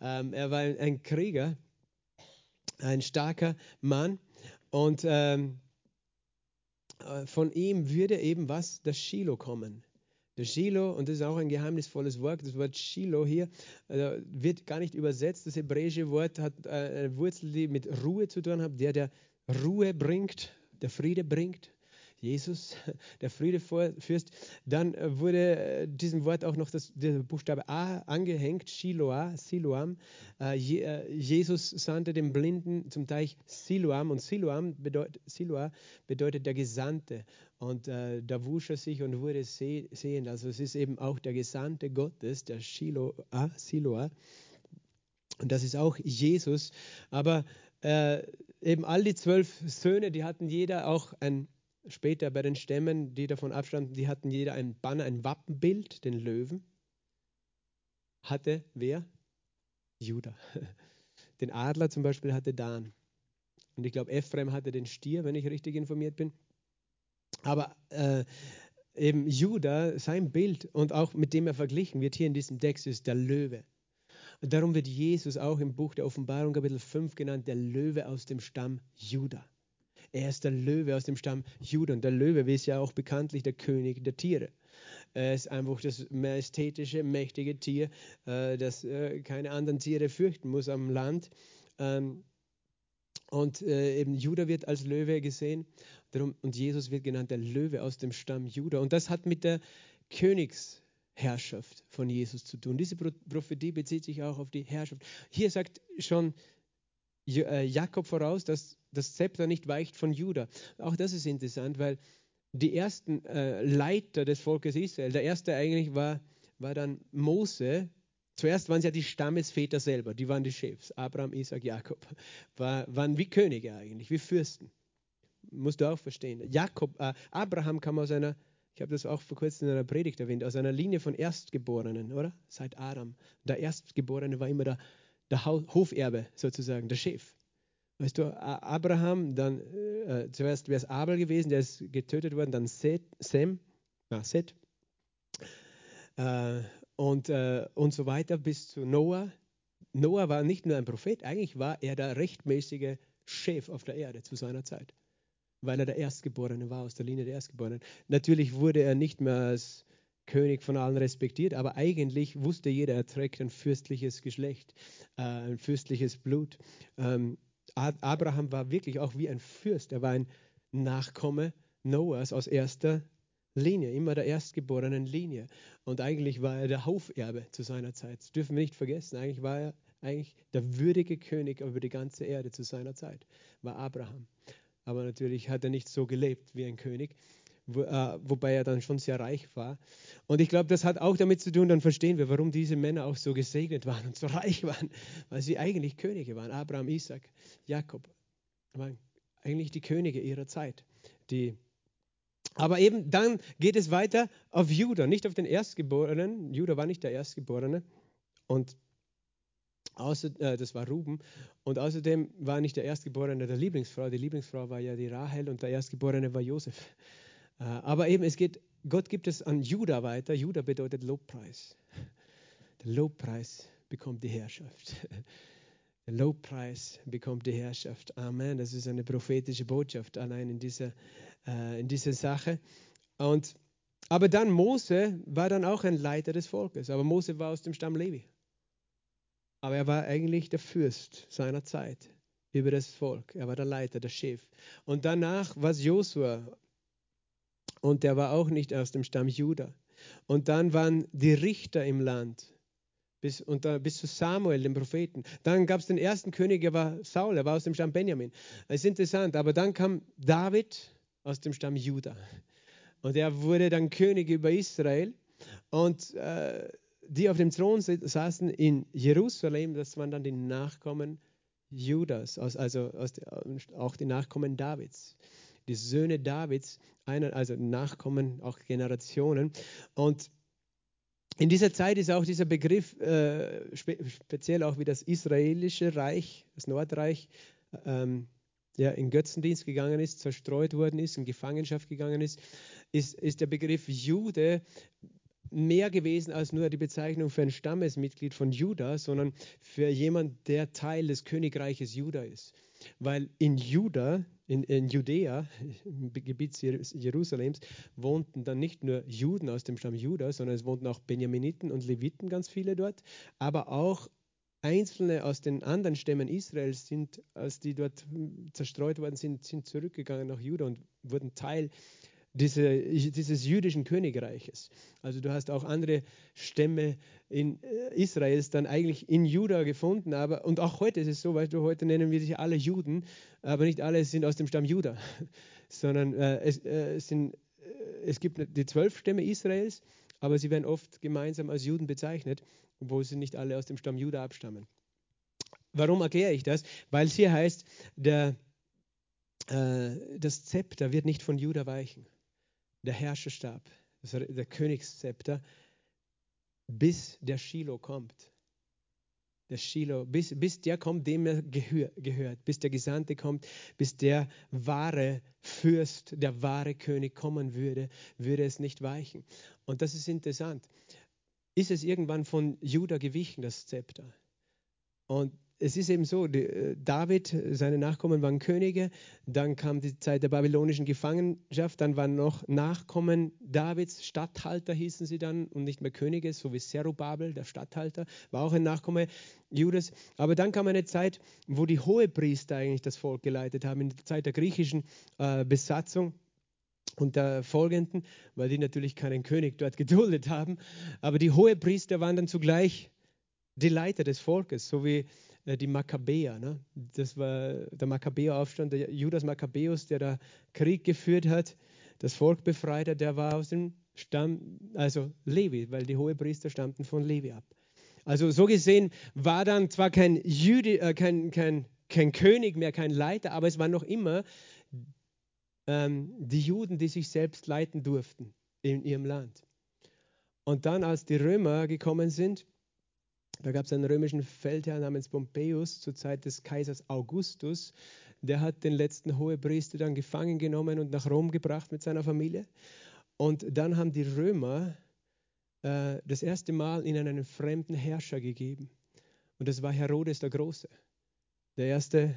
Ähm, er war ein Krieger, ein starker Mann und ähm, äh, von ihm würde eben was, das Shiloh kommen. Das Shiloh, und das ist auch ein geheimnisvolles Wort, das Wort Shiloh hier äh, wird gar nicht übersetzt. Das hebräische Wort hat äh, eine Wurzel, die mit Ruhe zu tun hat, der, der Ruhe bringt, der Friede bringt. Jesus, der Friedefürst. Dann äh, wurde äh, diesem Wort auch noch das, der Buchstabe A angehängt, Shiloah, Siloam. Äh, Jesus sandte den Blinden zum Teich Siloam und Siloam bedeutet, Siloah bedeutet der Gesandte. Und äh, da wusch er sich und wurde sehend. Also es ist eben auch der Gesandte Gottes, der Shiloah, Siloah. Und das ist auch Jesus. Aber äh, eben all die zwölf Söhne, die hatten jeder auch ein Später bei den Stämmen, die davon abstanden, die hatten jeder ein Banner, ein Wappenbild, den Löwen. Hatte wer? Judah. Den Adler zum Beispiel hatte Dan. Und ich glaube, Ephraim hatte den Stier, wenn ich richtig informiert bin. Aber äh, eben Judah, sein Bild und auch mit dem er verglichen wird hier in diesem Text, ist der Löwe. Und darum wird Jesus auch im Buch der Offenbarung Kapitel 5 genannt, der Löwe aus dem Stamm Judah. Er ist der Löwe aus dem Stamm Judah. Und der Löwe ist ja auch bekanntlich der König der Tiere. Er ist einfach das majestätische, mächtige Tier, äh, das äh, keine anderen Tiere fürchten muss am Land. Ähm, und äh, eben Judah wird als Löwe gesehen. und Jesus wird genannt der Löwe aus dem Stamm Judah. Und das hat mit der Königsherrschaft von Jesus zu tun. Diese Prophetie bezieht sich auch auf die Herrschaft. Hier sagt schon Jakob voraus, dass das Zepter nicht weicht von Juda. Auch das ist interessant, weil die ersten äh, Leiter des Volkes Israel, der erste eigentlich war, war dann Mose. Zuerst waren es ja die Stammesväter selber, die waren die Chefs. Abraham, Isaac, Jakob. War, waren wie Könige eigentlich, wie Fürsten. Musst du auch verstehen. Jakob, äh, Abraham kam aus einer, ich habe das auch vor kurzem in einer Predigt erwähnt, aus einer Linie von Erstgeborenen, oder? Seit Adam. Der Erstgeborene war immer der, der Hoferbe sozusagen, der Chef. Weißt du, Abraham, dann äh, zuerst wäre es Abel gewesen, der ist getötet worden, dann Seth, Sem, na, Seth, äh, und, äh, und so weiter bis zu Noah. Noah war nicht nur ein Prophet, eigentlich war er der rechtmäßige Chef auf der Erde zu seiner Zeit, weil er der Erstgeborene war, aus der Linie der Erstgeborenen. Natürlich wurde er nicht mehr als König von allen respektiert, aber eigentlich wusste jeder, er trägt ein fürstliches Geschlecht, äh, ein fürstliches Blut. Ähm, Abraham war wirklich auch wie ein Fürst. Er war ein Nachkomme Noahs aus erster Linie, immer der erstgeborenen Linie. Und eigentlich war er der Hauferbe zu seiner Zeit. Das dürfen wir nicht vergessen. Eigentlich war er eigentlich der würdige König über die ganze Erde zu seiner Zeit, war Abraham. Aber natürlich hat er nicht so gelebt wie ein König wo, äh, wobei er dann schon sehr reich war. Und ich glaube, das hat auch damit zu tun, dann verstehen wir, warum diese Männer auch so gesegnet waren und so reich waren, weil sie eigentlich Könige waren. Abraham, Isaac, Jakob waren eigentlich die Könige ihrer Zeit. Die aber eben dann geht es weiter auf Judah, nicht auf den Erstgeborenen. Judah war nicht der Erstgeborene. Und außer, äh, das war Ruben. Und außerdem war nicht der Erstgeborene der Lieblingsfrau. Die Lieblingsfrau war ja die Rahel und der Erstgeborene war Josef. Äh, aber eben, es geht, Gott gibt es an Judah weiter. Judah bedeutet Lobpreis. Der Lobpreis bekommt die Herrschaft. Der Lobpreis bekommt die Herrschaft. Amen. Das ist eine prophetische Botschaft allein in dieser, äh, in dieser Sache. Und Aber dann Mose war dann auch ein Leiter des Volkes. Aber Mose war aus dem Stamm Levi. Aber er war eigentlich der Fürst seiner Zeit über das Volk. Er war der Leiter, der Chef. Und danach war es Josua. Und der war auch nicht aus dem Stamm Juda. Und dann waren die Richter im Land. Bis, und da, bis zu Samuel, dem Propheten. Dann gab es den ersten König, der war Saul, er war aus dem Stamm Benjamin. Das ist interessant, aber dann kam David aus dem Stamm Juda. Und er wurde dann König über Israel. Und äh, die auf dem Thron saßen in Jerusalem, das waren dann die Nachkommen Judas, also auch die Nachkommen Davids. Die Söhne Davids, also Nachkommen, auch Generationen. Und in dieser Zeit ist auch dieser Begriff, äh, speziell auch wie das israelische Reich, das Nordreich, ähm, ja, in Götzendienst gegangen ist, zerstreut worden ist, in Gefangenschaft gegangen ist, ist, ist der Begriff Jude mehr gewesen als nur die Bezeichnung für ein Stammesmitglied von Juda, sondern für jemand, der Teil des Königreiches Juda ist. Weil in Juda, in, in Judäa, im Gebiet Jerusalems, wohnten dann nicht nur Juden aus dem Stamm Juda, sondern es wohnten auch Benjaminiten und Leviten, ganz viele dort, aber auch Einzelne aus den anderen Stämmen Israels sind, als die dort zerstreut worden sind, sind zurückgegangen nach Juda und wurden Teil diese, dieses jüdischen Königreiches. Also du hast auch andere Stämme in äh, Israels dann eigentlich in Juda gefunden, aber und auch heute ist es so, weil du heute nennen wir sich alle Juden, aber nicht alle sind aus dem Stamm Juda, sondern äh, es, äh, sind, äh, es gibt die zwölf Stämme Israels, aber sie werden oft gemeinsam als Juden bezeichnet, obwohl sie nicht alle aus dem Stamm Juda abstammen. Warum erkläre ich das? Weil es hier heißt, der, äh, das Zepter wird nicht von Juda weichen der Herrscherstab, der Königszepter, bis der Shiloh kommt. Der Shiloh, bis, bis der kommt, dem er gehör, gehört, bis der Gesandte kommt, bis der wahre Fürst, der wahre König kommen würde, würde es nicht weichen. Und das ist interessant. Ist es irgendwann von Juda gewichen, das Zepter? Und es ist eben so, äh, David, seine Nachkommen waren Könige, dann kam die Zeit der babylonischen Gefangenschaft, dann waren noch Nachkommen Davids, Statthalter hießen sie dann und nicht mehr Könige, so wie Zerubabel, der Statthalter, war auch ein Nachkomme Judas. Aber dann kam eine Zeit, wo die Hohepriester eigentlich das Volk geleitet haben, in der Zeit der griechischen äh, Besatzung und der folgenden, weil die natürlich keinen König dort geduldet haben. Aber die Hohepriester waren dann zugleich die Leiter des Volkes, so wie die Makkabäer. Ne? Das war der Makkabäeraufstand, der Judas Makkabäus, der da Krieg geführt hat, das Volk befreit hat, der war aus dem Stamm, also Levi, weil die Hohepriester stammten von Levi ab. Also so gesehen war dann zwar kein, Jüdi, äh, kein, kein, kein König mehr, kein Leiter, aber es waren noch immer ähm, die Juden, die sich selbst leiten durften in ihrem Land. Und dann, als die Römer gekommen sind, da gab es einen römischen Feldherr namens Pompeius zur Zeit des Kaisers Augustus. Der hat den letzten Hohepriester dann gefangen genommen und nach Rom gebracht mit seiner Familie. Und dann haben die Römer äh, das erste Mal ihnen einen fremden Herrscher gegeben. Und das war Herodes der Große. Der erste,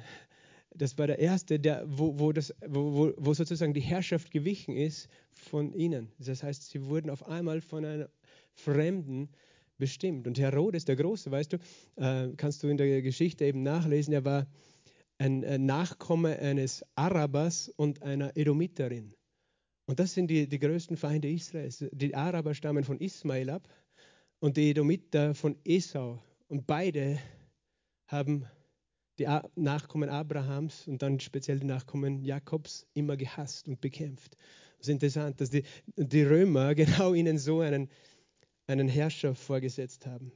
das war der erste, der, wo, wo, das, wo, wo sozusagen die Herrschaft gewichen ist von ihnen. Das heißt, sie wurden auf einmal von einem Fremden bestimmt. Und Herodes der Große, weißt du, äh, kannst du in der Geschichte eben nachlesen, er war ein, ein Nachkomme eines Arabers und einer Edomiterin. Und das sind die, die größten Feinde Israels. Die Araber stammen von Ismail ab und die Edomiter von Esau. Und beide haben die Nachkommen Abrahams und dann speziell die Nachkommen Jakobs immer gehasst und bekämpft. Es ist interessant, dass die, die Römer genau ihnen so einen einen Herrscher vorgesetzt haben.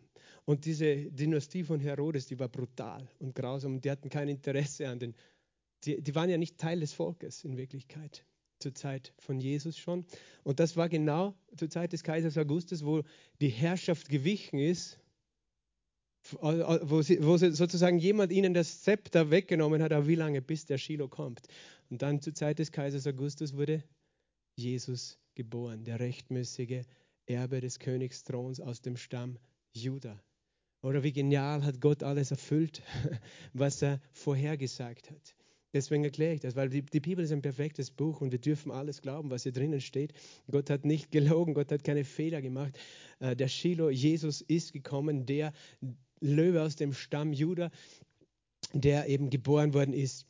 Und diese Dynastie von Herodes, die war brutal und grausam und die hatten kein Interesse an den, die, die waren ja nicht Teil des Volkes in Wirklichkeit, zur Zeit von Jesus schon. Und das war genau zur Zeit des Kaisers Augustus, wo die Herrschaft gewichen ist, wo, sie, wo sie sozusagen jemand ihnen das Zepter weggenommen hat, aber wie lange, bis der Shiloh kommt. Und dann zur Zeit des Kaisers Augustus wurde Jesus geboren, der rechtmäßige Erbe des Königsthrons aus dem Stamm Juda. Oder wie genial hat Gott alles erfüllt, was er vorhergesagt hat. Deswegen erkläre ich das, weil die, die, Bibel ist ein perfektes Buch und wir dürfen alles glauben, was hier drinnen steht. Gott hat nicht gelogen, Gott hat keine Fehler gemacht. Äh, der Shiloh, Jesus ist gekommen, der Löwe aus dem Stamm Judah, der eben geboren worden ist.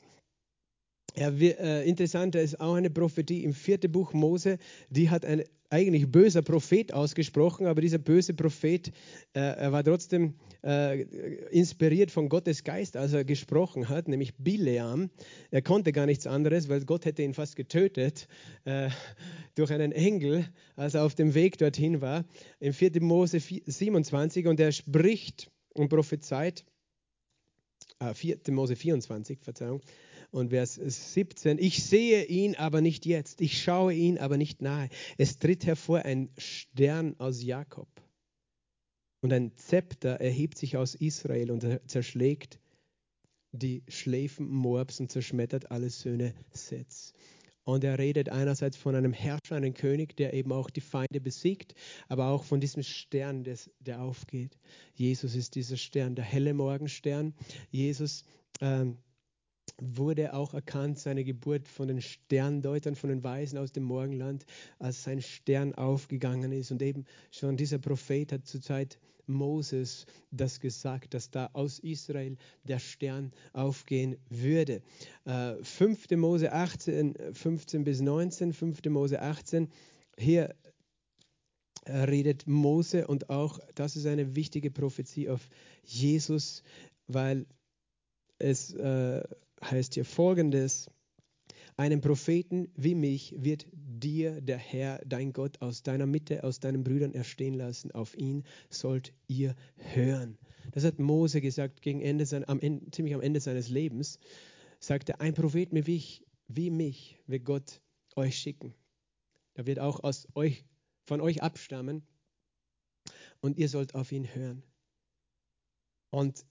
Ja, äh, interessanter ist auch eine Prophetie im vierten Buch Mose, die hat ein eigentlich böser Prophet ausgesprochen, aber dieser böse Prophet, äh, war trotzdem äh, inspiriert von Gottes Geist, als er gesprochen hat, nämlich Bileam. Er konnte gar nichts anderes, weil Gott hätte ihn fast getötet äh, durch einen Engel, als er auf dem Weg dorthin war. Im 4. Mose 27 und er spricht und prophezeit, äh, 4. Mose 24, Verzeihung, und Vers 17, ich sehe ihn aber nicht jetzt, ich schaue ihn aber nicht nahe. Es tritt hervor ein Stern aus Jakob und ein Zepter erhebt sich aus Israel und zerschlägt die Schläfen Moabs und zerschmettert alle Söhne Sets. Und er redet einerseits von einem Herrscher, einem König, der eben auch die Feinde besiegt, aber auch von diesem Stern, des, der aufgeht. Jesus ist dieser Stern, der helle Morgenstern. Jesus ähm, wurde auch erkannt, seine Geburt von den Sterndeutern, von den Weisen aus dem Morgenland, als sein Stern aufgegangen ist. Und eben schon dieser Prophet hat zur Zeit Moses das gesagt, dass da aus Israel der Stern aufgehen würde. Äh, 5. Mose 18, 15 bis 19, 5. Mose 18, hier redet Mose und auch das ist eine wichtige Prophezie auf Jesus, weil es äh, heißt hier folgendes. Einen Propheten wie mich wird dir der Herr, dein Gott, aus deiner Mitte, aus deinen Brüdern erstehen lassen. Auf ihn sollt ihr hören. Das hat Mose gesagt gegen Ende sein, am Ende, ziemlich am Ende seines Lebens. Sagte, ein Prophet wie, ich, wie mich wird Gott euch schicken. Er wird auch aus euch, von euch abstammen und ihr sollt auf ihn hören. Und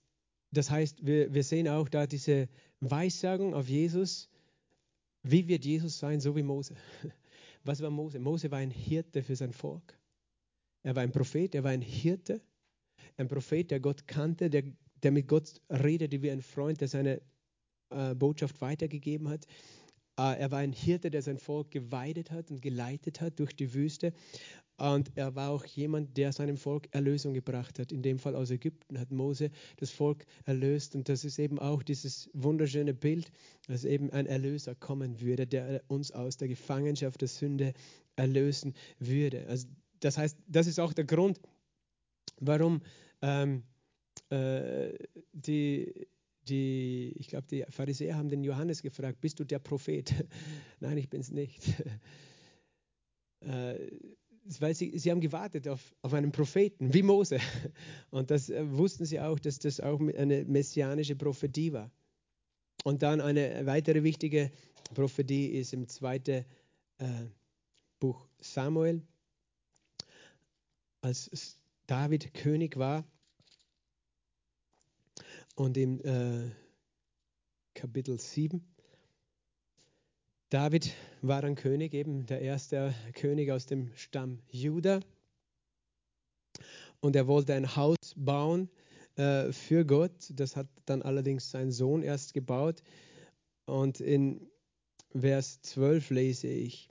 das heißt, wir, wir sehen auch da diese Weissagung auf Jesus. Wie wird Jesus sein, so wie Mose? Was war Mose? Mose war ein Hirte für sein Volk. Er war ein Prophet, er war ein Hirte, ein Prophet, der Gott kannte, der, der mit Gott redete wie ein Freund, der seine äh, Botschaft weitergegeben hat. Äh, er war ein Hirte, der sein Volk geweidet hat und geleitet hat durch die Wüste. Und er war auch jemand, der seinem Volk Erlösung gebracht hat. In dem Fall aus Ägypten hat Mose das Volk erlöst. Und das ist eben auch dieses wunderschöne Bild, dass eben ein Erlöser kommen würde, der uns aus der Gefangenschaft der Sünde erlösen würde. Also das heißt, das ist auch der Grund, warum ähm, äh, die, die, ich glaube, die Pharisäer haben den Johannes gefragt, bist du der Prophet? Nein, ich bin es nicht. äh, weil sie, sie haben gewartet auf, auf einen Propheten, wie Mose. Und das äh, wussten sie auch, dass das auch eine messianische Prophetie war. Und dann eine weitere wichtige Prophetie ist im zweiten äh, Buch Samuel, als David König war. Und im äh, Kapitel 7 David war ein König, eben der erste König aus dem Stamm Juda. Und er wollte ein Haus bauen äh, für Gott. Das hat dann allerdings sein Sohn erst gebaut. Und in Vers 12 lese ich,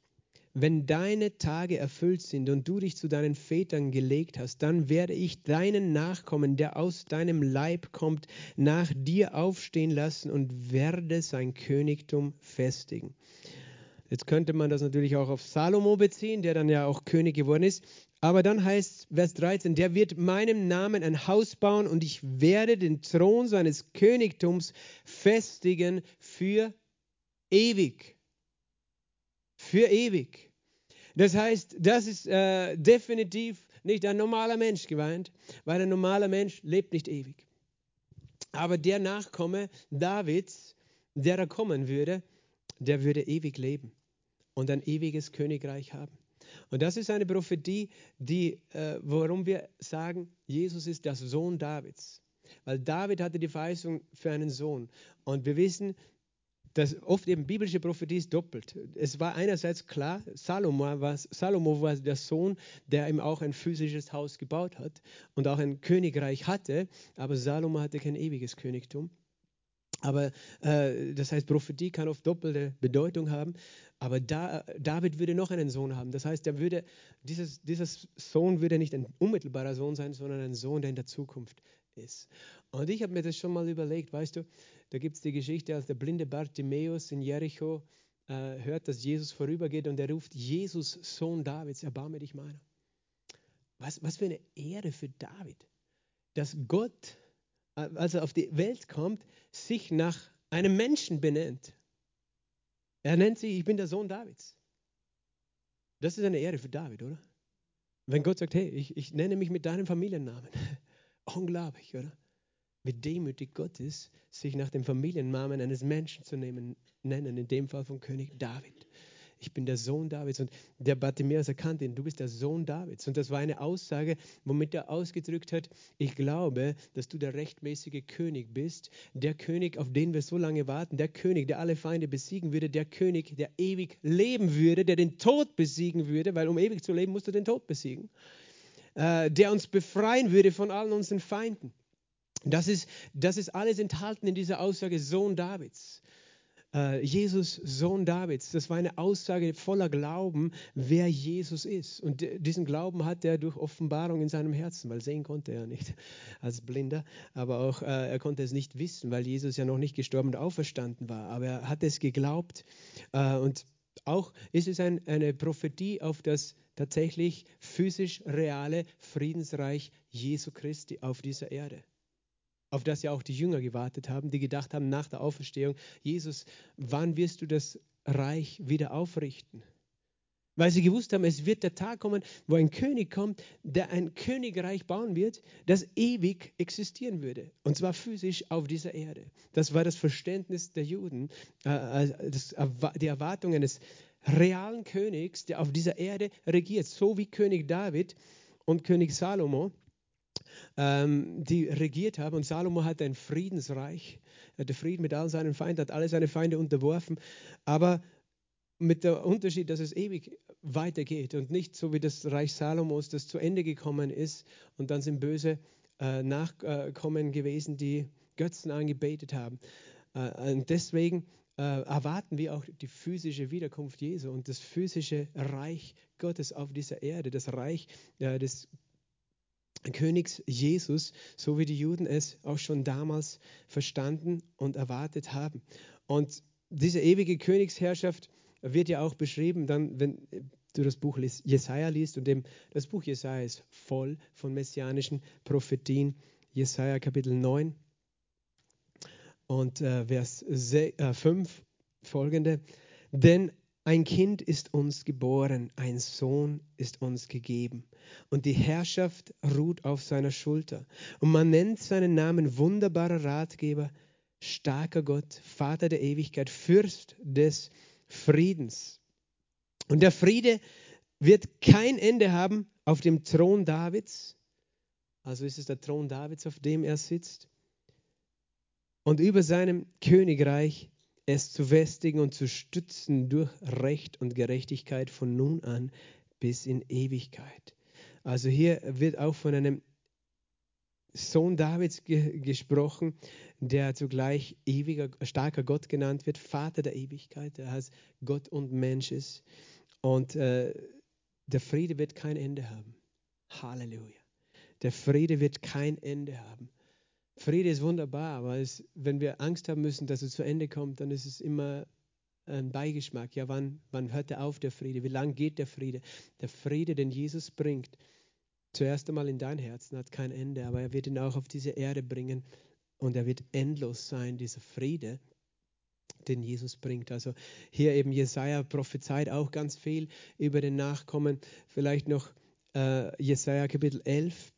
wenn deine Tage erfüllt sind und du dich zu deinen Vätern gelegt hast, dann werde ich deinen Nachkommen, der aus deinem Leib kommt, nach dir aufstehen lassen und werde sein Königtum festigen. Jetzt könnte man das natürlich auch auf Salomo beziehen, der dann ja auch König geworden ist. Aber dann heißt Vers 13, der wird meinem Namen ein Haus bauen und ich werde den Thron seines Königtums festigen für ewig. Für ewig. Das heißt, das ist äh, definitiv nicht ein normaler Mensch gemeint, weil ein normaler Mensch lebt nicht ewig. Aber der Nachkomme Davids, der da kommen würde, der würde ewig leben und ein ewiges Königreich haben. Und das ist eine Prophetie, die, äh, warum wir sagen, Jesus ist der Sohn Davids. Weil David hatte die Verheißung für einen Sohn. Und wir wissen, dass oft eben biblische Prophetie ist doppelt. Es war einerseits klar, Salomo war, Salomo war der Sohn, der ihm auch ein physisches Haus gebaut hat und auch ein Königreich hatte, aber Salomo hatte kein ewiges Königtum. Aber äh, das heißt, Prophetie kann oft doppelte Bedeutung haben. Aber da, David würde noch einen Sohn haben. Das heißt, er würde, dieses, dieser Sohn würde nicht ein unmittelbarer Sohn sein, sondern ein Sohn, der in der Zukunft ist. Und ich habe mir das schon mal überlegt, weißt du, da gibt es die Geschichte, als der blinde Bartimäus in Jericho äh, hört, dass Jesus vorübergeht und er ruft, Jesus, Sohn Davids, erbarme dich meiner. Was, was für eine Ehre für David, dass Gott, äh, als er auf die Welt kommt, sich nach einem Menschen benennt. Er nennt sich, ich bin der Sohn Davids. Das ist eine Ehre für David, oder? Wenn Gott sagt, hey, ich, ich nenne mich mit deinem Familiennamen. Unglaublich, oder? Wie demütig Gott ist, sich nach dem Familiennamen eines Menschen zu nehmen, nennen, in dem Fall von König David ich bin der Sohn Davids. Und der Bartimäus erkannte ihn, du bist der Sohn Davids. Und das war eine Aussage, womit er ausgedrückt hat, ich glaube, dass du der rechtmäßige König bist, der König, auf den wir so lange warten, der König, der alle Feinde besiegen würde, der König, der ewig leben würde, der den Tod besiegen würde, weil um ewig zu leben, musst du den Tod besiegen, äh, der uns befreien würde von allen unseren Feinden. Das ist, das ist alles enthalten in dieser Aussage Sohn Davids. Äh, Jesus, Sohn Davids. Das war eine Aussage voller Glauben, wer Jesus ist. Und diesen Glauben hat er durch Offenbarung in seinem Herzen, weil sehen konnte er nicht als Blinder, aber auch äh, er konnte es nicht wissen, weil Jesus ja noch nicht gestorben und auferstanden war. Aber er hat es geglaubt äh, und auch ist es ein, eine Prophetie auf das tatsächlich physisch reale Friedensreich Jesu Christi auf dieser Erde auf das ja auch die Jünger gewartet haben, die gedacht haben nach der Auferstehung, Jesus, wann wirst du das Reich wieder aufrichten? Weil sie gewusst haben, es wird der Tag kommen, wo ein König kommt, der ein Königreich bauen wird, das ewig existieren würde. Und zwar physisch auf dieser Erde. Das war das Verständnis der Juden, äh, äh, die Erwartung eines realen Königs, der auf dieser Erde regiert, so wie König David und König Salomo ähm, die regiert haben. Und Salomo hatte ein Friedensreich. Er hatte Frieden mit all seinen Feinden, hat alle seine Feinde unterworfen. Aber mit dem Unterschied, dass es ewig weitergeht und nicht so wie das Reich Salomos, das zu Ende gekommen ist und dann sind böse äh, Nachkommen gewesen, die Götzen angebetet haben. Äh, und deswegen erwarten wir auch die physische Wiederkunft Jesu und das physische Reich Gottes auf dieser Erde, das Reich äh, des Königs Jesus, so wie die Juden es auch schon damals verstanden und erwartet haben. Und diese ewige Königsherrschaft wird ja auch beschrieben, dann, wenn du das Buch Jesaja liest und dem, das Buch Jesaja ist voll von messianischen Prophetien. Jesaja Kapitel 9 und äh, Vers 5 äh, folgende. Denn ein Kind ist uns geboren, ein Sohn ist uns gegeben. Und die Herrschaft ruht auf seiner Schulter. Und man nennt seinen Namen wunderbarer Ratgeber, starker Gott, Vater der Ewigkeit, Fürst des Friedens. Und der Friede wird kein Ende haben auf dem Thron Davids. Also ist es der Thron Davids, auf dem er sitzt. Und über seinem Königreich es zu festigen und zu stützen durch Recht und Gerechtigkeit von nun an bis in Ewigkeit. Also hier wird auch von einem Sohn Davids ge gesprochen, der zugleich ewiger, starker Gott genannt wird, Vater der Ewigkeit, der heißt Gott und Mensch ist. Und äh, der Friede wird kein Ende haben. Halleluja. Der Friede wird kein Ende haben. Friede ist wunderbar, aber es, wenn wir Angst haben müssen, dass es zu Ende kommt, dann ist es immer ein Beigeschmack. Ja, wann, wann hört er auf, der Friede? Wie lange geht der Friede? Der Friede, den Jesus bringt, zuerst einmal in dein Herzen, hat kein Ende, aber er wird ihn auch auf diese Erde bringen und er wird endlos sein, dieser Friede, den Jesus bringt. Also hier eben Jesaja prophezeit auch ganz viel über den Nachkommen. Vielleicht noch äh, Jesaja Kapitel 11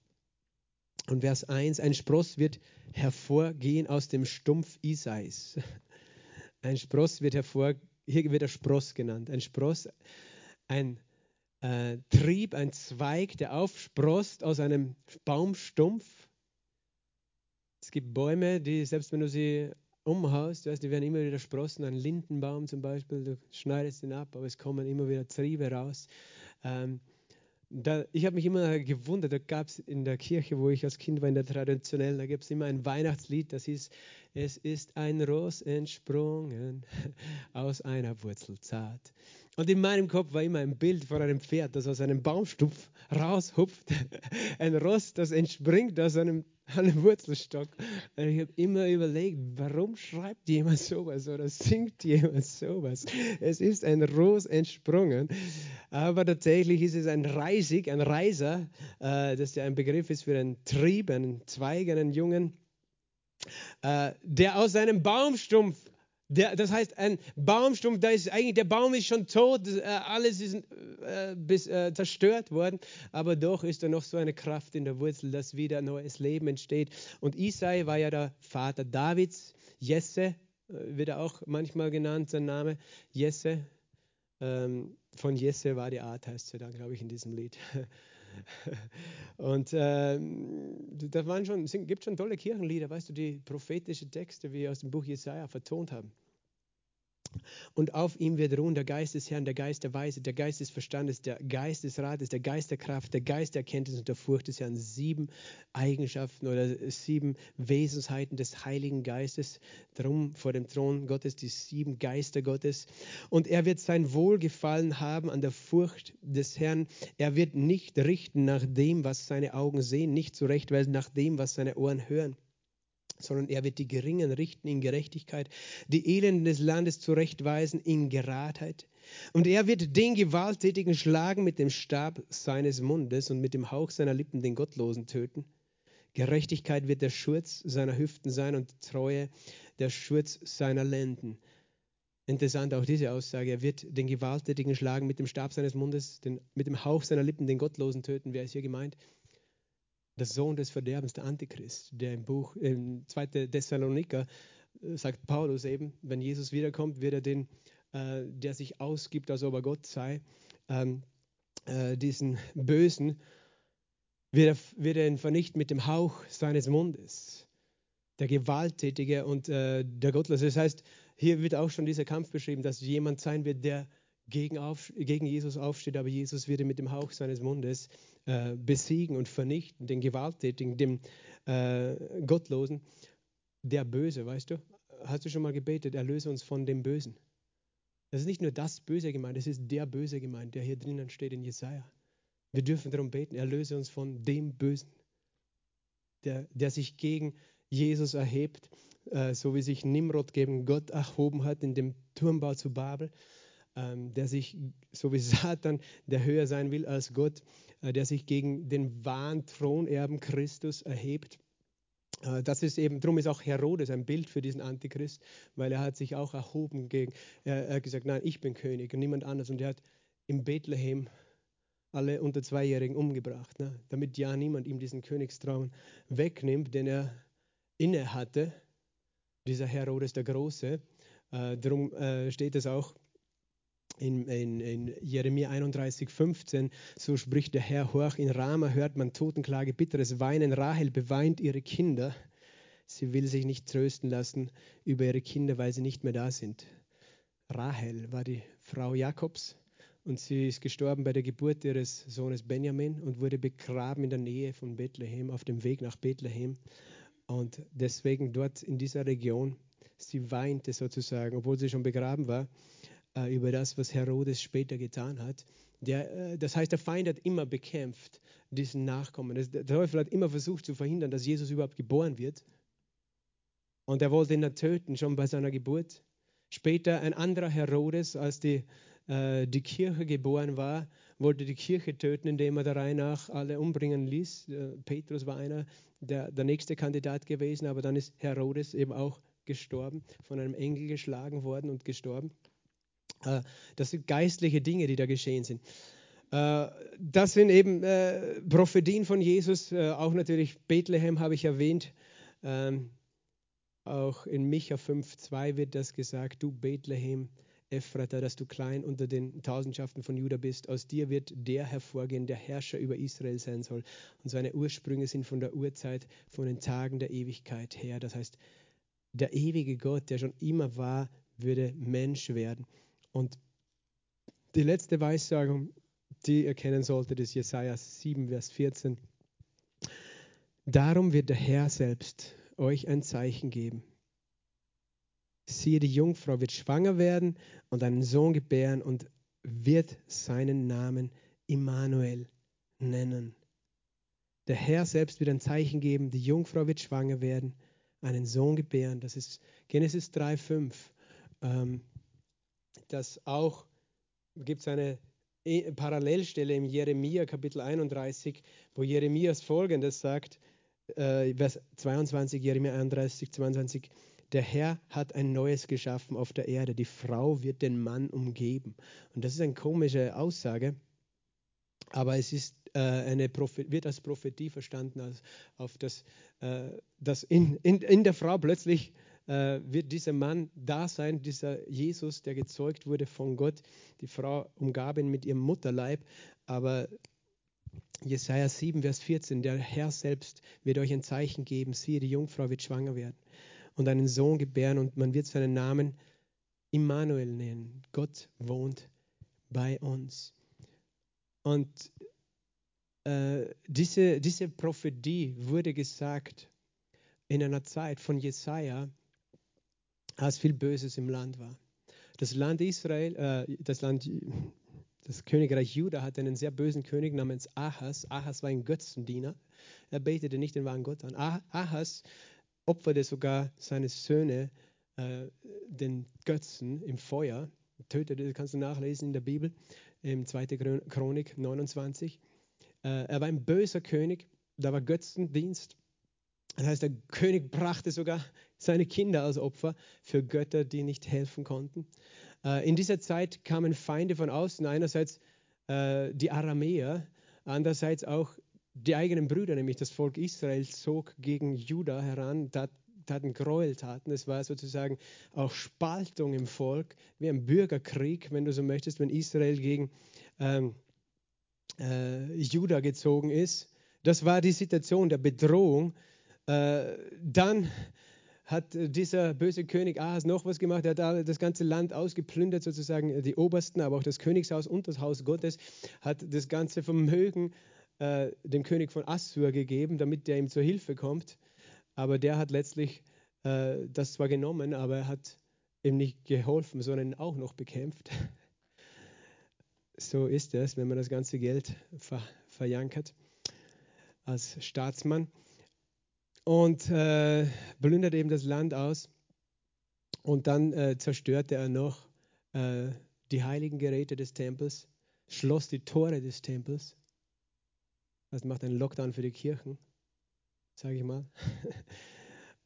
und Vers 1, ein Spross wird hervorgehen aus dem Stumpf Isais. Ein Spross wird hervor, hier wird der Spross genannt. Ein Spross, ein äh, Trieb, ein Zweig, der aufsprost aus einem Baumstumpf. Es gibt Bäume, die, selbst wenn du sie umhaust, weißt, die werden immer wieder sprossen. Ein Lindenbaum zum Beispiel, du schneidest ihn ab, aber es kommen immer wieder Triebe raus. Ähm, da, ich habe mich immer gewundert, da gab es in der Kirche, wo ich als Kind war, in der traditionellen, da gibt es immer ein Weihnachtslied, das hieß, es ist ein Ross entsprungen aus einer Wurzel zart. Und in meinem Kopf war immer ein Bild von einem Pferd, das aus einem Baumstumpf raushupft. Ein Ross, das entspringt aus einem, einem Wurzelstock. Und ich habe immer überlegt, warum schreibt jemand sowas oder singt jemand sowas? Es ist ein Ross entsprungen. Aber tatsächlich ist es ein Reisig, ein Reiser, äh, das ja ein Begriff ist für einen Trieb, einen Zweig, einen Jungen, äh, der aus einem Baumstumpf der, das heißt, ein Baumstumpf, da ist eigentlich, der Baum ist schon tot, äh, alles ist äh, bis, äh, zerstört worden, aber doch ist da noch so eine Kraft in der Wurzel, dass wieder neues Leben entsteht. Und Isai war ja der Vater Davids, Jesse äh, wird er auch manchmal genannt, sein Name, Jesse. Ähm, von Jesse war die Art, heißt er dann, glaube ich, in diesem Lied. Und ähm, da waren schon, es gibt schon tolle Kirchenlieder, weißt du, die prophetische Texte, wie aus dem Buch Jesaja vertont haben. Und auf ihm wird ruhen der Geist des Herrn, der Geist der Weise, der Geist des Verstandes, der Geist des Rates, der Geist der Kraft, der Geist der Erkenntnis und der Furcht des Herrn. Sieben Eigenschaften oder sieben Wesensheiten des Heiligen Geistes. Darum vor dem Thron Gottes die sieben Geister Gottes. Und er wird sein Wohlgefallen haben an der Furcht des Herrn. Er wird nicht richten nach dem, was seine Augen sehen, nicht zurechtweisen nach dem, was seine Ohren hören sondern er wird die Geringen richten in Gerechtigkeit, die Elenden des Landes zurechtweisen in Geradheit. Und er wird den Gewalttätigen schlagen mit dem Stab seines Mundes und mit dem Hauch seiner Lippen den Gottlosen töten. Gerechtigkeit wird der Schurz seiner Hüften sein und Treue der Schurz seiner Lenden. Interessant auch diese Aussage. Er wird den Gewalttätigen schlagen mit dem Stab seines Mundes, den, mit dem Hauch seiner Lippen den Gottlosen töten. Wer ist hier gemeint? Der Sohn des Verderbens, der Antichrist, der im Buch, im 2. Thessaloniker, äh, sagt Paulus eben, wenn Jesus wiederkommt, wird er den, äh, der sich ausgibt, als ob er Gott sei, ähm, äh, diesen Bösen, wird er, wird er ihn vernichten mit dem Hauch seines Mundes. Der Gewalttätige und äh, der Gottlose. Das heißt, hier wird auch schon dieser Kampf beschrieben, dass jemand sein wird, der gegen, auf, gegen Jesus aufsteht, aber Jesus wird ihn mit dem Hauch seines Mundes äh, besiegen und vernichten, den Gewalttätigen, dem äh, Gottlosen, der Böse, weißt du? Hast du schon mal gebetet, erlöse uns von dem Bösen? Das ist nicht nur das Böse gemeint, es ist der Böse gemeint, der hier drinnen steht in Jesaja. Wir dürfen darum beten, erlöse uns von dem Bösen, der, der sich gegen Jesus erhebt, äh, so wie sich Nimrod gegen Gott erhoben hat in dem Turmbau zu Babel ähm, der sich, so wie Satan, der höher sein will als Gott, äh, der sich gegen den wahren Thronerben Christus erhebt. Äh, das ist eben, darum ist auch Herodes ein Bild für diesen Antichrist, weil er hat sich auch erhoben gegen, er hat gesagt, nein, ich bin König und niemand anders. Und er hat in Bethlehem alle unter Zweijährigen umgebracht, ne? damit ja niemand ihm diesen Königstraum wegnimmt, den er inne hatte, dieser Herodes der Große. Äh, darum äh, steht es auch in, in, in Jeremia 31, 15, so spricht der Herr, horch, in Rama hört man Totenklage, bitteres Weinen, Rahel beweint ihre Kinder. Sie will sich nicht trösten lassen über ihre Kinder, weil sie nicht mehr da sind. Rahel war die Frau Jakobs und sie ist gestorben bei der Geburt ihres Sohnes Benjamin und wurde begraben in der Nähe von Bethlehem, auf dem Weg nach Bethlehem. Und deswegen dort in dieser Region, sie weinte sozusagen, obwohl sie schon begraben war äh, über das, was Herodes später getan hat. Der, äh, das heißt, der Feind hat immer bekämpft diesen Nachkommen. Das, der Teufel hat immer versucht zu verhindern, dass Jesus überhaupt geboren wird. Und er wollte ihn töten, schon bei seiner Geburt. Später ein anderer Herodes, als die, äh, die Kirche geboren war, wollte die Kirche töten, indem er der Reihe nach alle umbringen ließ. Äh, Petrus war einer, der, der nächste Kandidat gewesen, aber dann ist Herodes eben auch gestorben, von einem Engel geschlagen worden und gestorben. Äh, das sind geistliche Dinge, die da geschehen sind. Äh, das sind eben äh, Prophetien von Jesus, auch natürlich Bethlehem habe ich erwähnt. Ähm, auch in Micha 5,2 wird das gesagt: Du Bethlehem, Ephrata, dass du klein unter den Tausendschaften von Juda bist. Aus dir wird der hervorgehen, der Herrscher über Israel sein soll. Und seine Ursprünge sind von der Urzeit, von den Tagen der Ewigkeit her. Das heißt, der ewige Gott, der schon immer war, würde Mensch werden. Und die letzte Weissagung die ihr kennen solltet, ist Jesaja 7, Vers 14. Darum wird der Herr selbst euch ein Zeichen geben. Siehe, die Jungfrau wird schwanger werden und einen Sohn gebären und wird seinen Namen Immanuel nennen. Der Herr selbst wird ein Zeichen geben, die Jungfrau wird schwanger werden, einen Sohn gebären. Das ist Genesis 3,5. Ähm, das auch gibt es eine e, Parallelstelle im Jeremia Kapitel 31, wo Jeremias folgendes sagt, äh, Vers 22, Jeremia 31, 22, der Herr hat ein Neues geschaffen auf der Erde, die Frau wird den Mann umgeben. Und das ist eine komische Aussage, aber es ist äh, eine wird als Prophetie verstanden, als auf das, äh, dass in, in, in der Frau plötzlich äh, wird dieser Mann da sein, dieser Jesus, der gezeugt wurde von Gott. Die Frau umgab ihn mit ihrem Mutterleib, aber Jesaja 7, Vers 14, der Herr selbst wird euch ein Zeichen geben. Siehe, die Jungfrau wird schwanger werden und einen Sohn gebären und man wird seinen Namen Immanuel nennen. Gott wohnt bei uns. Und äh, diese, diese Prophetie wurde gesagt in einer Zeit von Jesaja, als viel Böses im Land war. Das Land Israel, äh, das Land das Königreich Juda hatte einen sehr bösen König namens Ahas. Ahas war ein Götzendiener. Er betete nicht den wahren Gott an. Ahas opferte sogar seine Söhne äh, den Götzen im Feuer. Tötete, das kannst du nachlesen in der Bibel, im 2. Chronik 29. Äh, er war ein böser König, da war Götzendienst. Das heißt, der König brachte sogar seine Kinder als Opfer für Götter, die nicht helfen konnten. Äh, in dieser Zeit kamen Feinde von außen, einerseits äh, die Aramäer, andererseits auch die eigenen Brüder, nämlich das Volk Israel, zog gegen Juda heran, taten Gräueltaten. Es war sozusagen auch Spaltung im Volk, wie ein Bürgerkrieg, wenn du so möchtest, wenn Israel gegen ähm, äh, Juda gezogen ist. Das war die Situation der Bedrohung. Äh, dann hat dieser böse König Ahas noch was gemacht. Er hat das ganze Land ausgeplündert, sozusagen die Obersten, aber auch das Königshaus und das Haus Gottes, hat das ganze Vermögen äh, dem König von Assur gegeben, damit der ihm zur Hilfe kommt. Aber der hat letztlich äh, das zwar genommen, aber er hat ihm nicht geholfen, sondern auch noch bekämpft. so ist es, wenn man das ganze Geld ver verjankert als Staatsmann und äh, plündert eben das Land aus. Und dann äh, zerstörte er noch äh, die heiligen Geräte des Tempels, schloss die Tore des Tempels. Das macht einen Lockdown für die Kirchen, sage ich mal.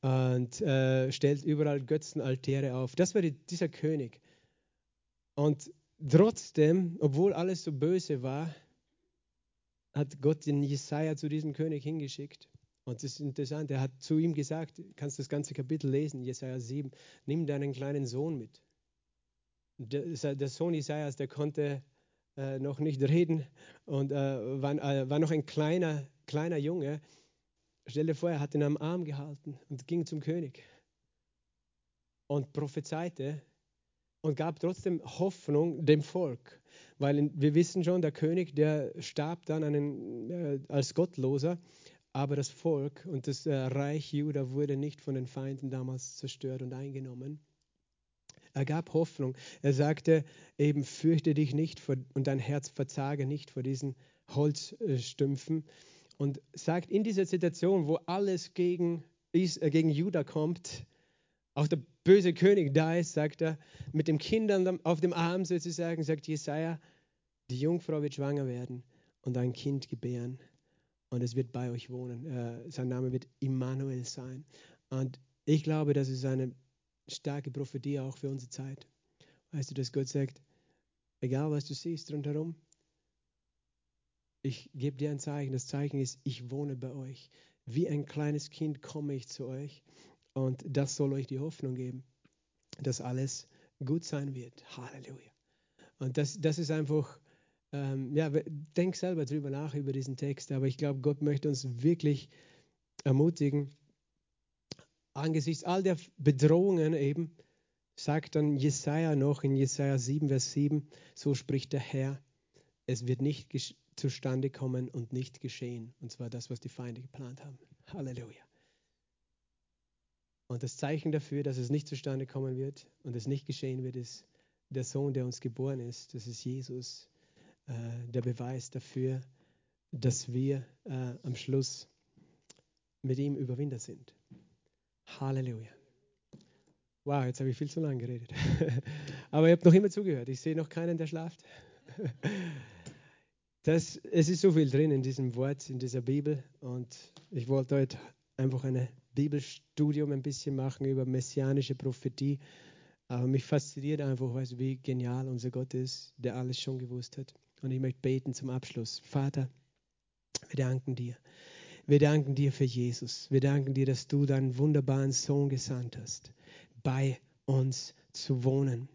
und äh, stellt überall Götzenaltäre auf. Das war die, dieser König. Und trotzdem, obwohl alles so böse war, hat Gott den Jesaja zu diesem König hingeschickt. Und das ist interessant, er hat zu ihm gesagt, kannst das ganze Kapitel lesen, Jesaja 7, nimm deinen kleinen Sohn mit. Der, der Sohn Jesajas, der konnte äh, noch nicht reden und äh, war, äh, war, noch ein kleiner, kleiner Junge. Stell dir vor, er hat ihn am Arm gehalten und ging zum König und prophezeite und gab trotzdem Hoffnung dem Volk. Weil wir wissen schon, der König, der starb dann einen, äh, als Gottloser aber das Volk und das äh, Reich Juda wurde nicht von den Feinden damals zerstört und eingenommen. Er gab Hoffnung. Er sagte eben, fürchte dich nicht vor, und dein Herz verzage nicht vor diesen Holzstümpfen. Und sagt in dieser Situation, wo alles gegen, äh, gegen Juda kommt, auch der böse König da ist, sagt er, mit den Kindern auf dem Arm sozusagen, sagt Jesaja, die Jungfrau wird schwanger werden und ein Kind gebären und es wird bei euch wohnen. Äh, sein Name wird Immanuel sein. Und ich glaube, das ist eine starke Prophetie auch für unsere Zeit. Weißt du, dass Gott sagt, egal was du siehst rundherum, ich gebe dir ein Zeichen. Das Zeichen ist, ich wohne bei euch. Wie ein kleines Kind komme ich zu euch. Und das soll euch die Hoffnung geben, dass alles gut sein wird. Halleluja. Und das, das ist einfach ähm, ja, denk selber drüber nach über diesen Text, aber ich glaube, Gott möchte uns wirklich ermutigen, angesichts all der Bedrohungen eben, sagt dann Jesaja noch in Jesaja 7, Vers 7, so spricht der Herr, es wird nicht zustande kommen und nicht geschehen. Und zwar das, was die Feinde geplant haben. Halleluja. Und das Zeichen dafür, dass es nicht zustande kommen wird und es nicht geschehen wird, ist der Sohn, der uns geboren ist. Das ist Jesus, äh, der Beweis dafür, dass wir äh, am Schluss mit ihm Überwinder sind. Halleluja. Wow, jetzt habe ich viel zu lange geredet. Aber ihr habt noch immer zugehört. Ich sehe noch keinen, der schlaft. Das, es ist so viel drin in diesem Wort, in dieser Bibel. Und ich wollte heute einfach ein Bibelstudium ein bisschen machen über messianische Prophetie. Aber mich fasziniert einfach, weißt wie genial unser Gott ist, der alles schon gewusst hat. Und ich möchte beten zum Abschluss. Vater, wir danken dir. Wir danken dir für Jesus. Wir danken dir, dass du deinen wunderbaren Sohn gesandt hast, bei uns zu wohnen.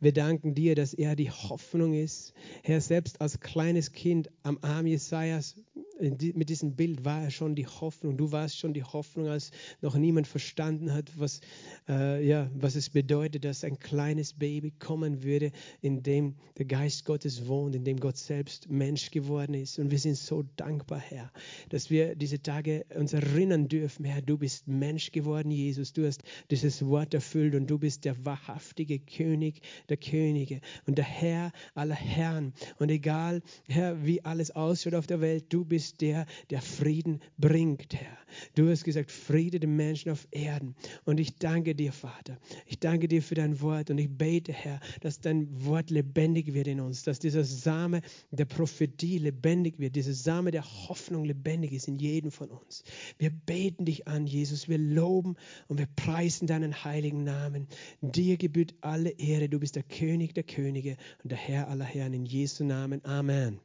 Wir danken dir, dass er die Hoffnung ist. Herr, selbst als kleines Kind am Arm Jesajas mit diesem Bild war er schon die Hoffnung. Du warst schon die Hoffnung, als noch niemand verstanden hat, was, äh, ja, was es bedeutet, dass ein kleines Baby kommen würde, in dem der Geist Gottes wohnt, in dem Gott selbst Mensch geworden ist. Und wir sind so dankbar, Herr, dass wir diese Tage uns erinnern dürfen, Herr, du bist Mensch geworden, Jesus. Du hast dieses Wort erfüllt und du bist der wahrhaftige König der Könige und der Herr aller Herren. Und egal, Herr, wie alles ausschaut auf der Welt, du bist bist der, der Frieden bringt, Herr. Du hast gesagt, Friede den Menschen auf Erden. Und ich danke dir, Vater. Ich danke dir für dein Wort und ich bete, Herr, dass dein Wort lebendig wird in uns, dass dieser Same der Prophetie lebendig wird, dieser Same der Hoffnung lebendig ist in jedem von uns. Wir beten dich an, Jesus. Wir loben und wir preisen deinen heiligen Namen. Dir gebührt alle Ehre. Du bist der König der Könige und der Herr aller Herren. In Jesu Namen. Amen.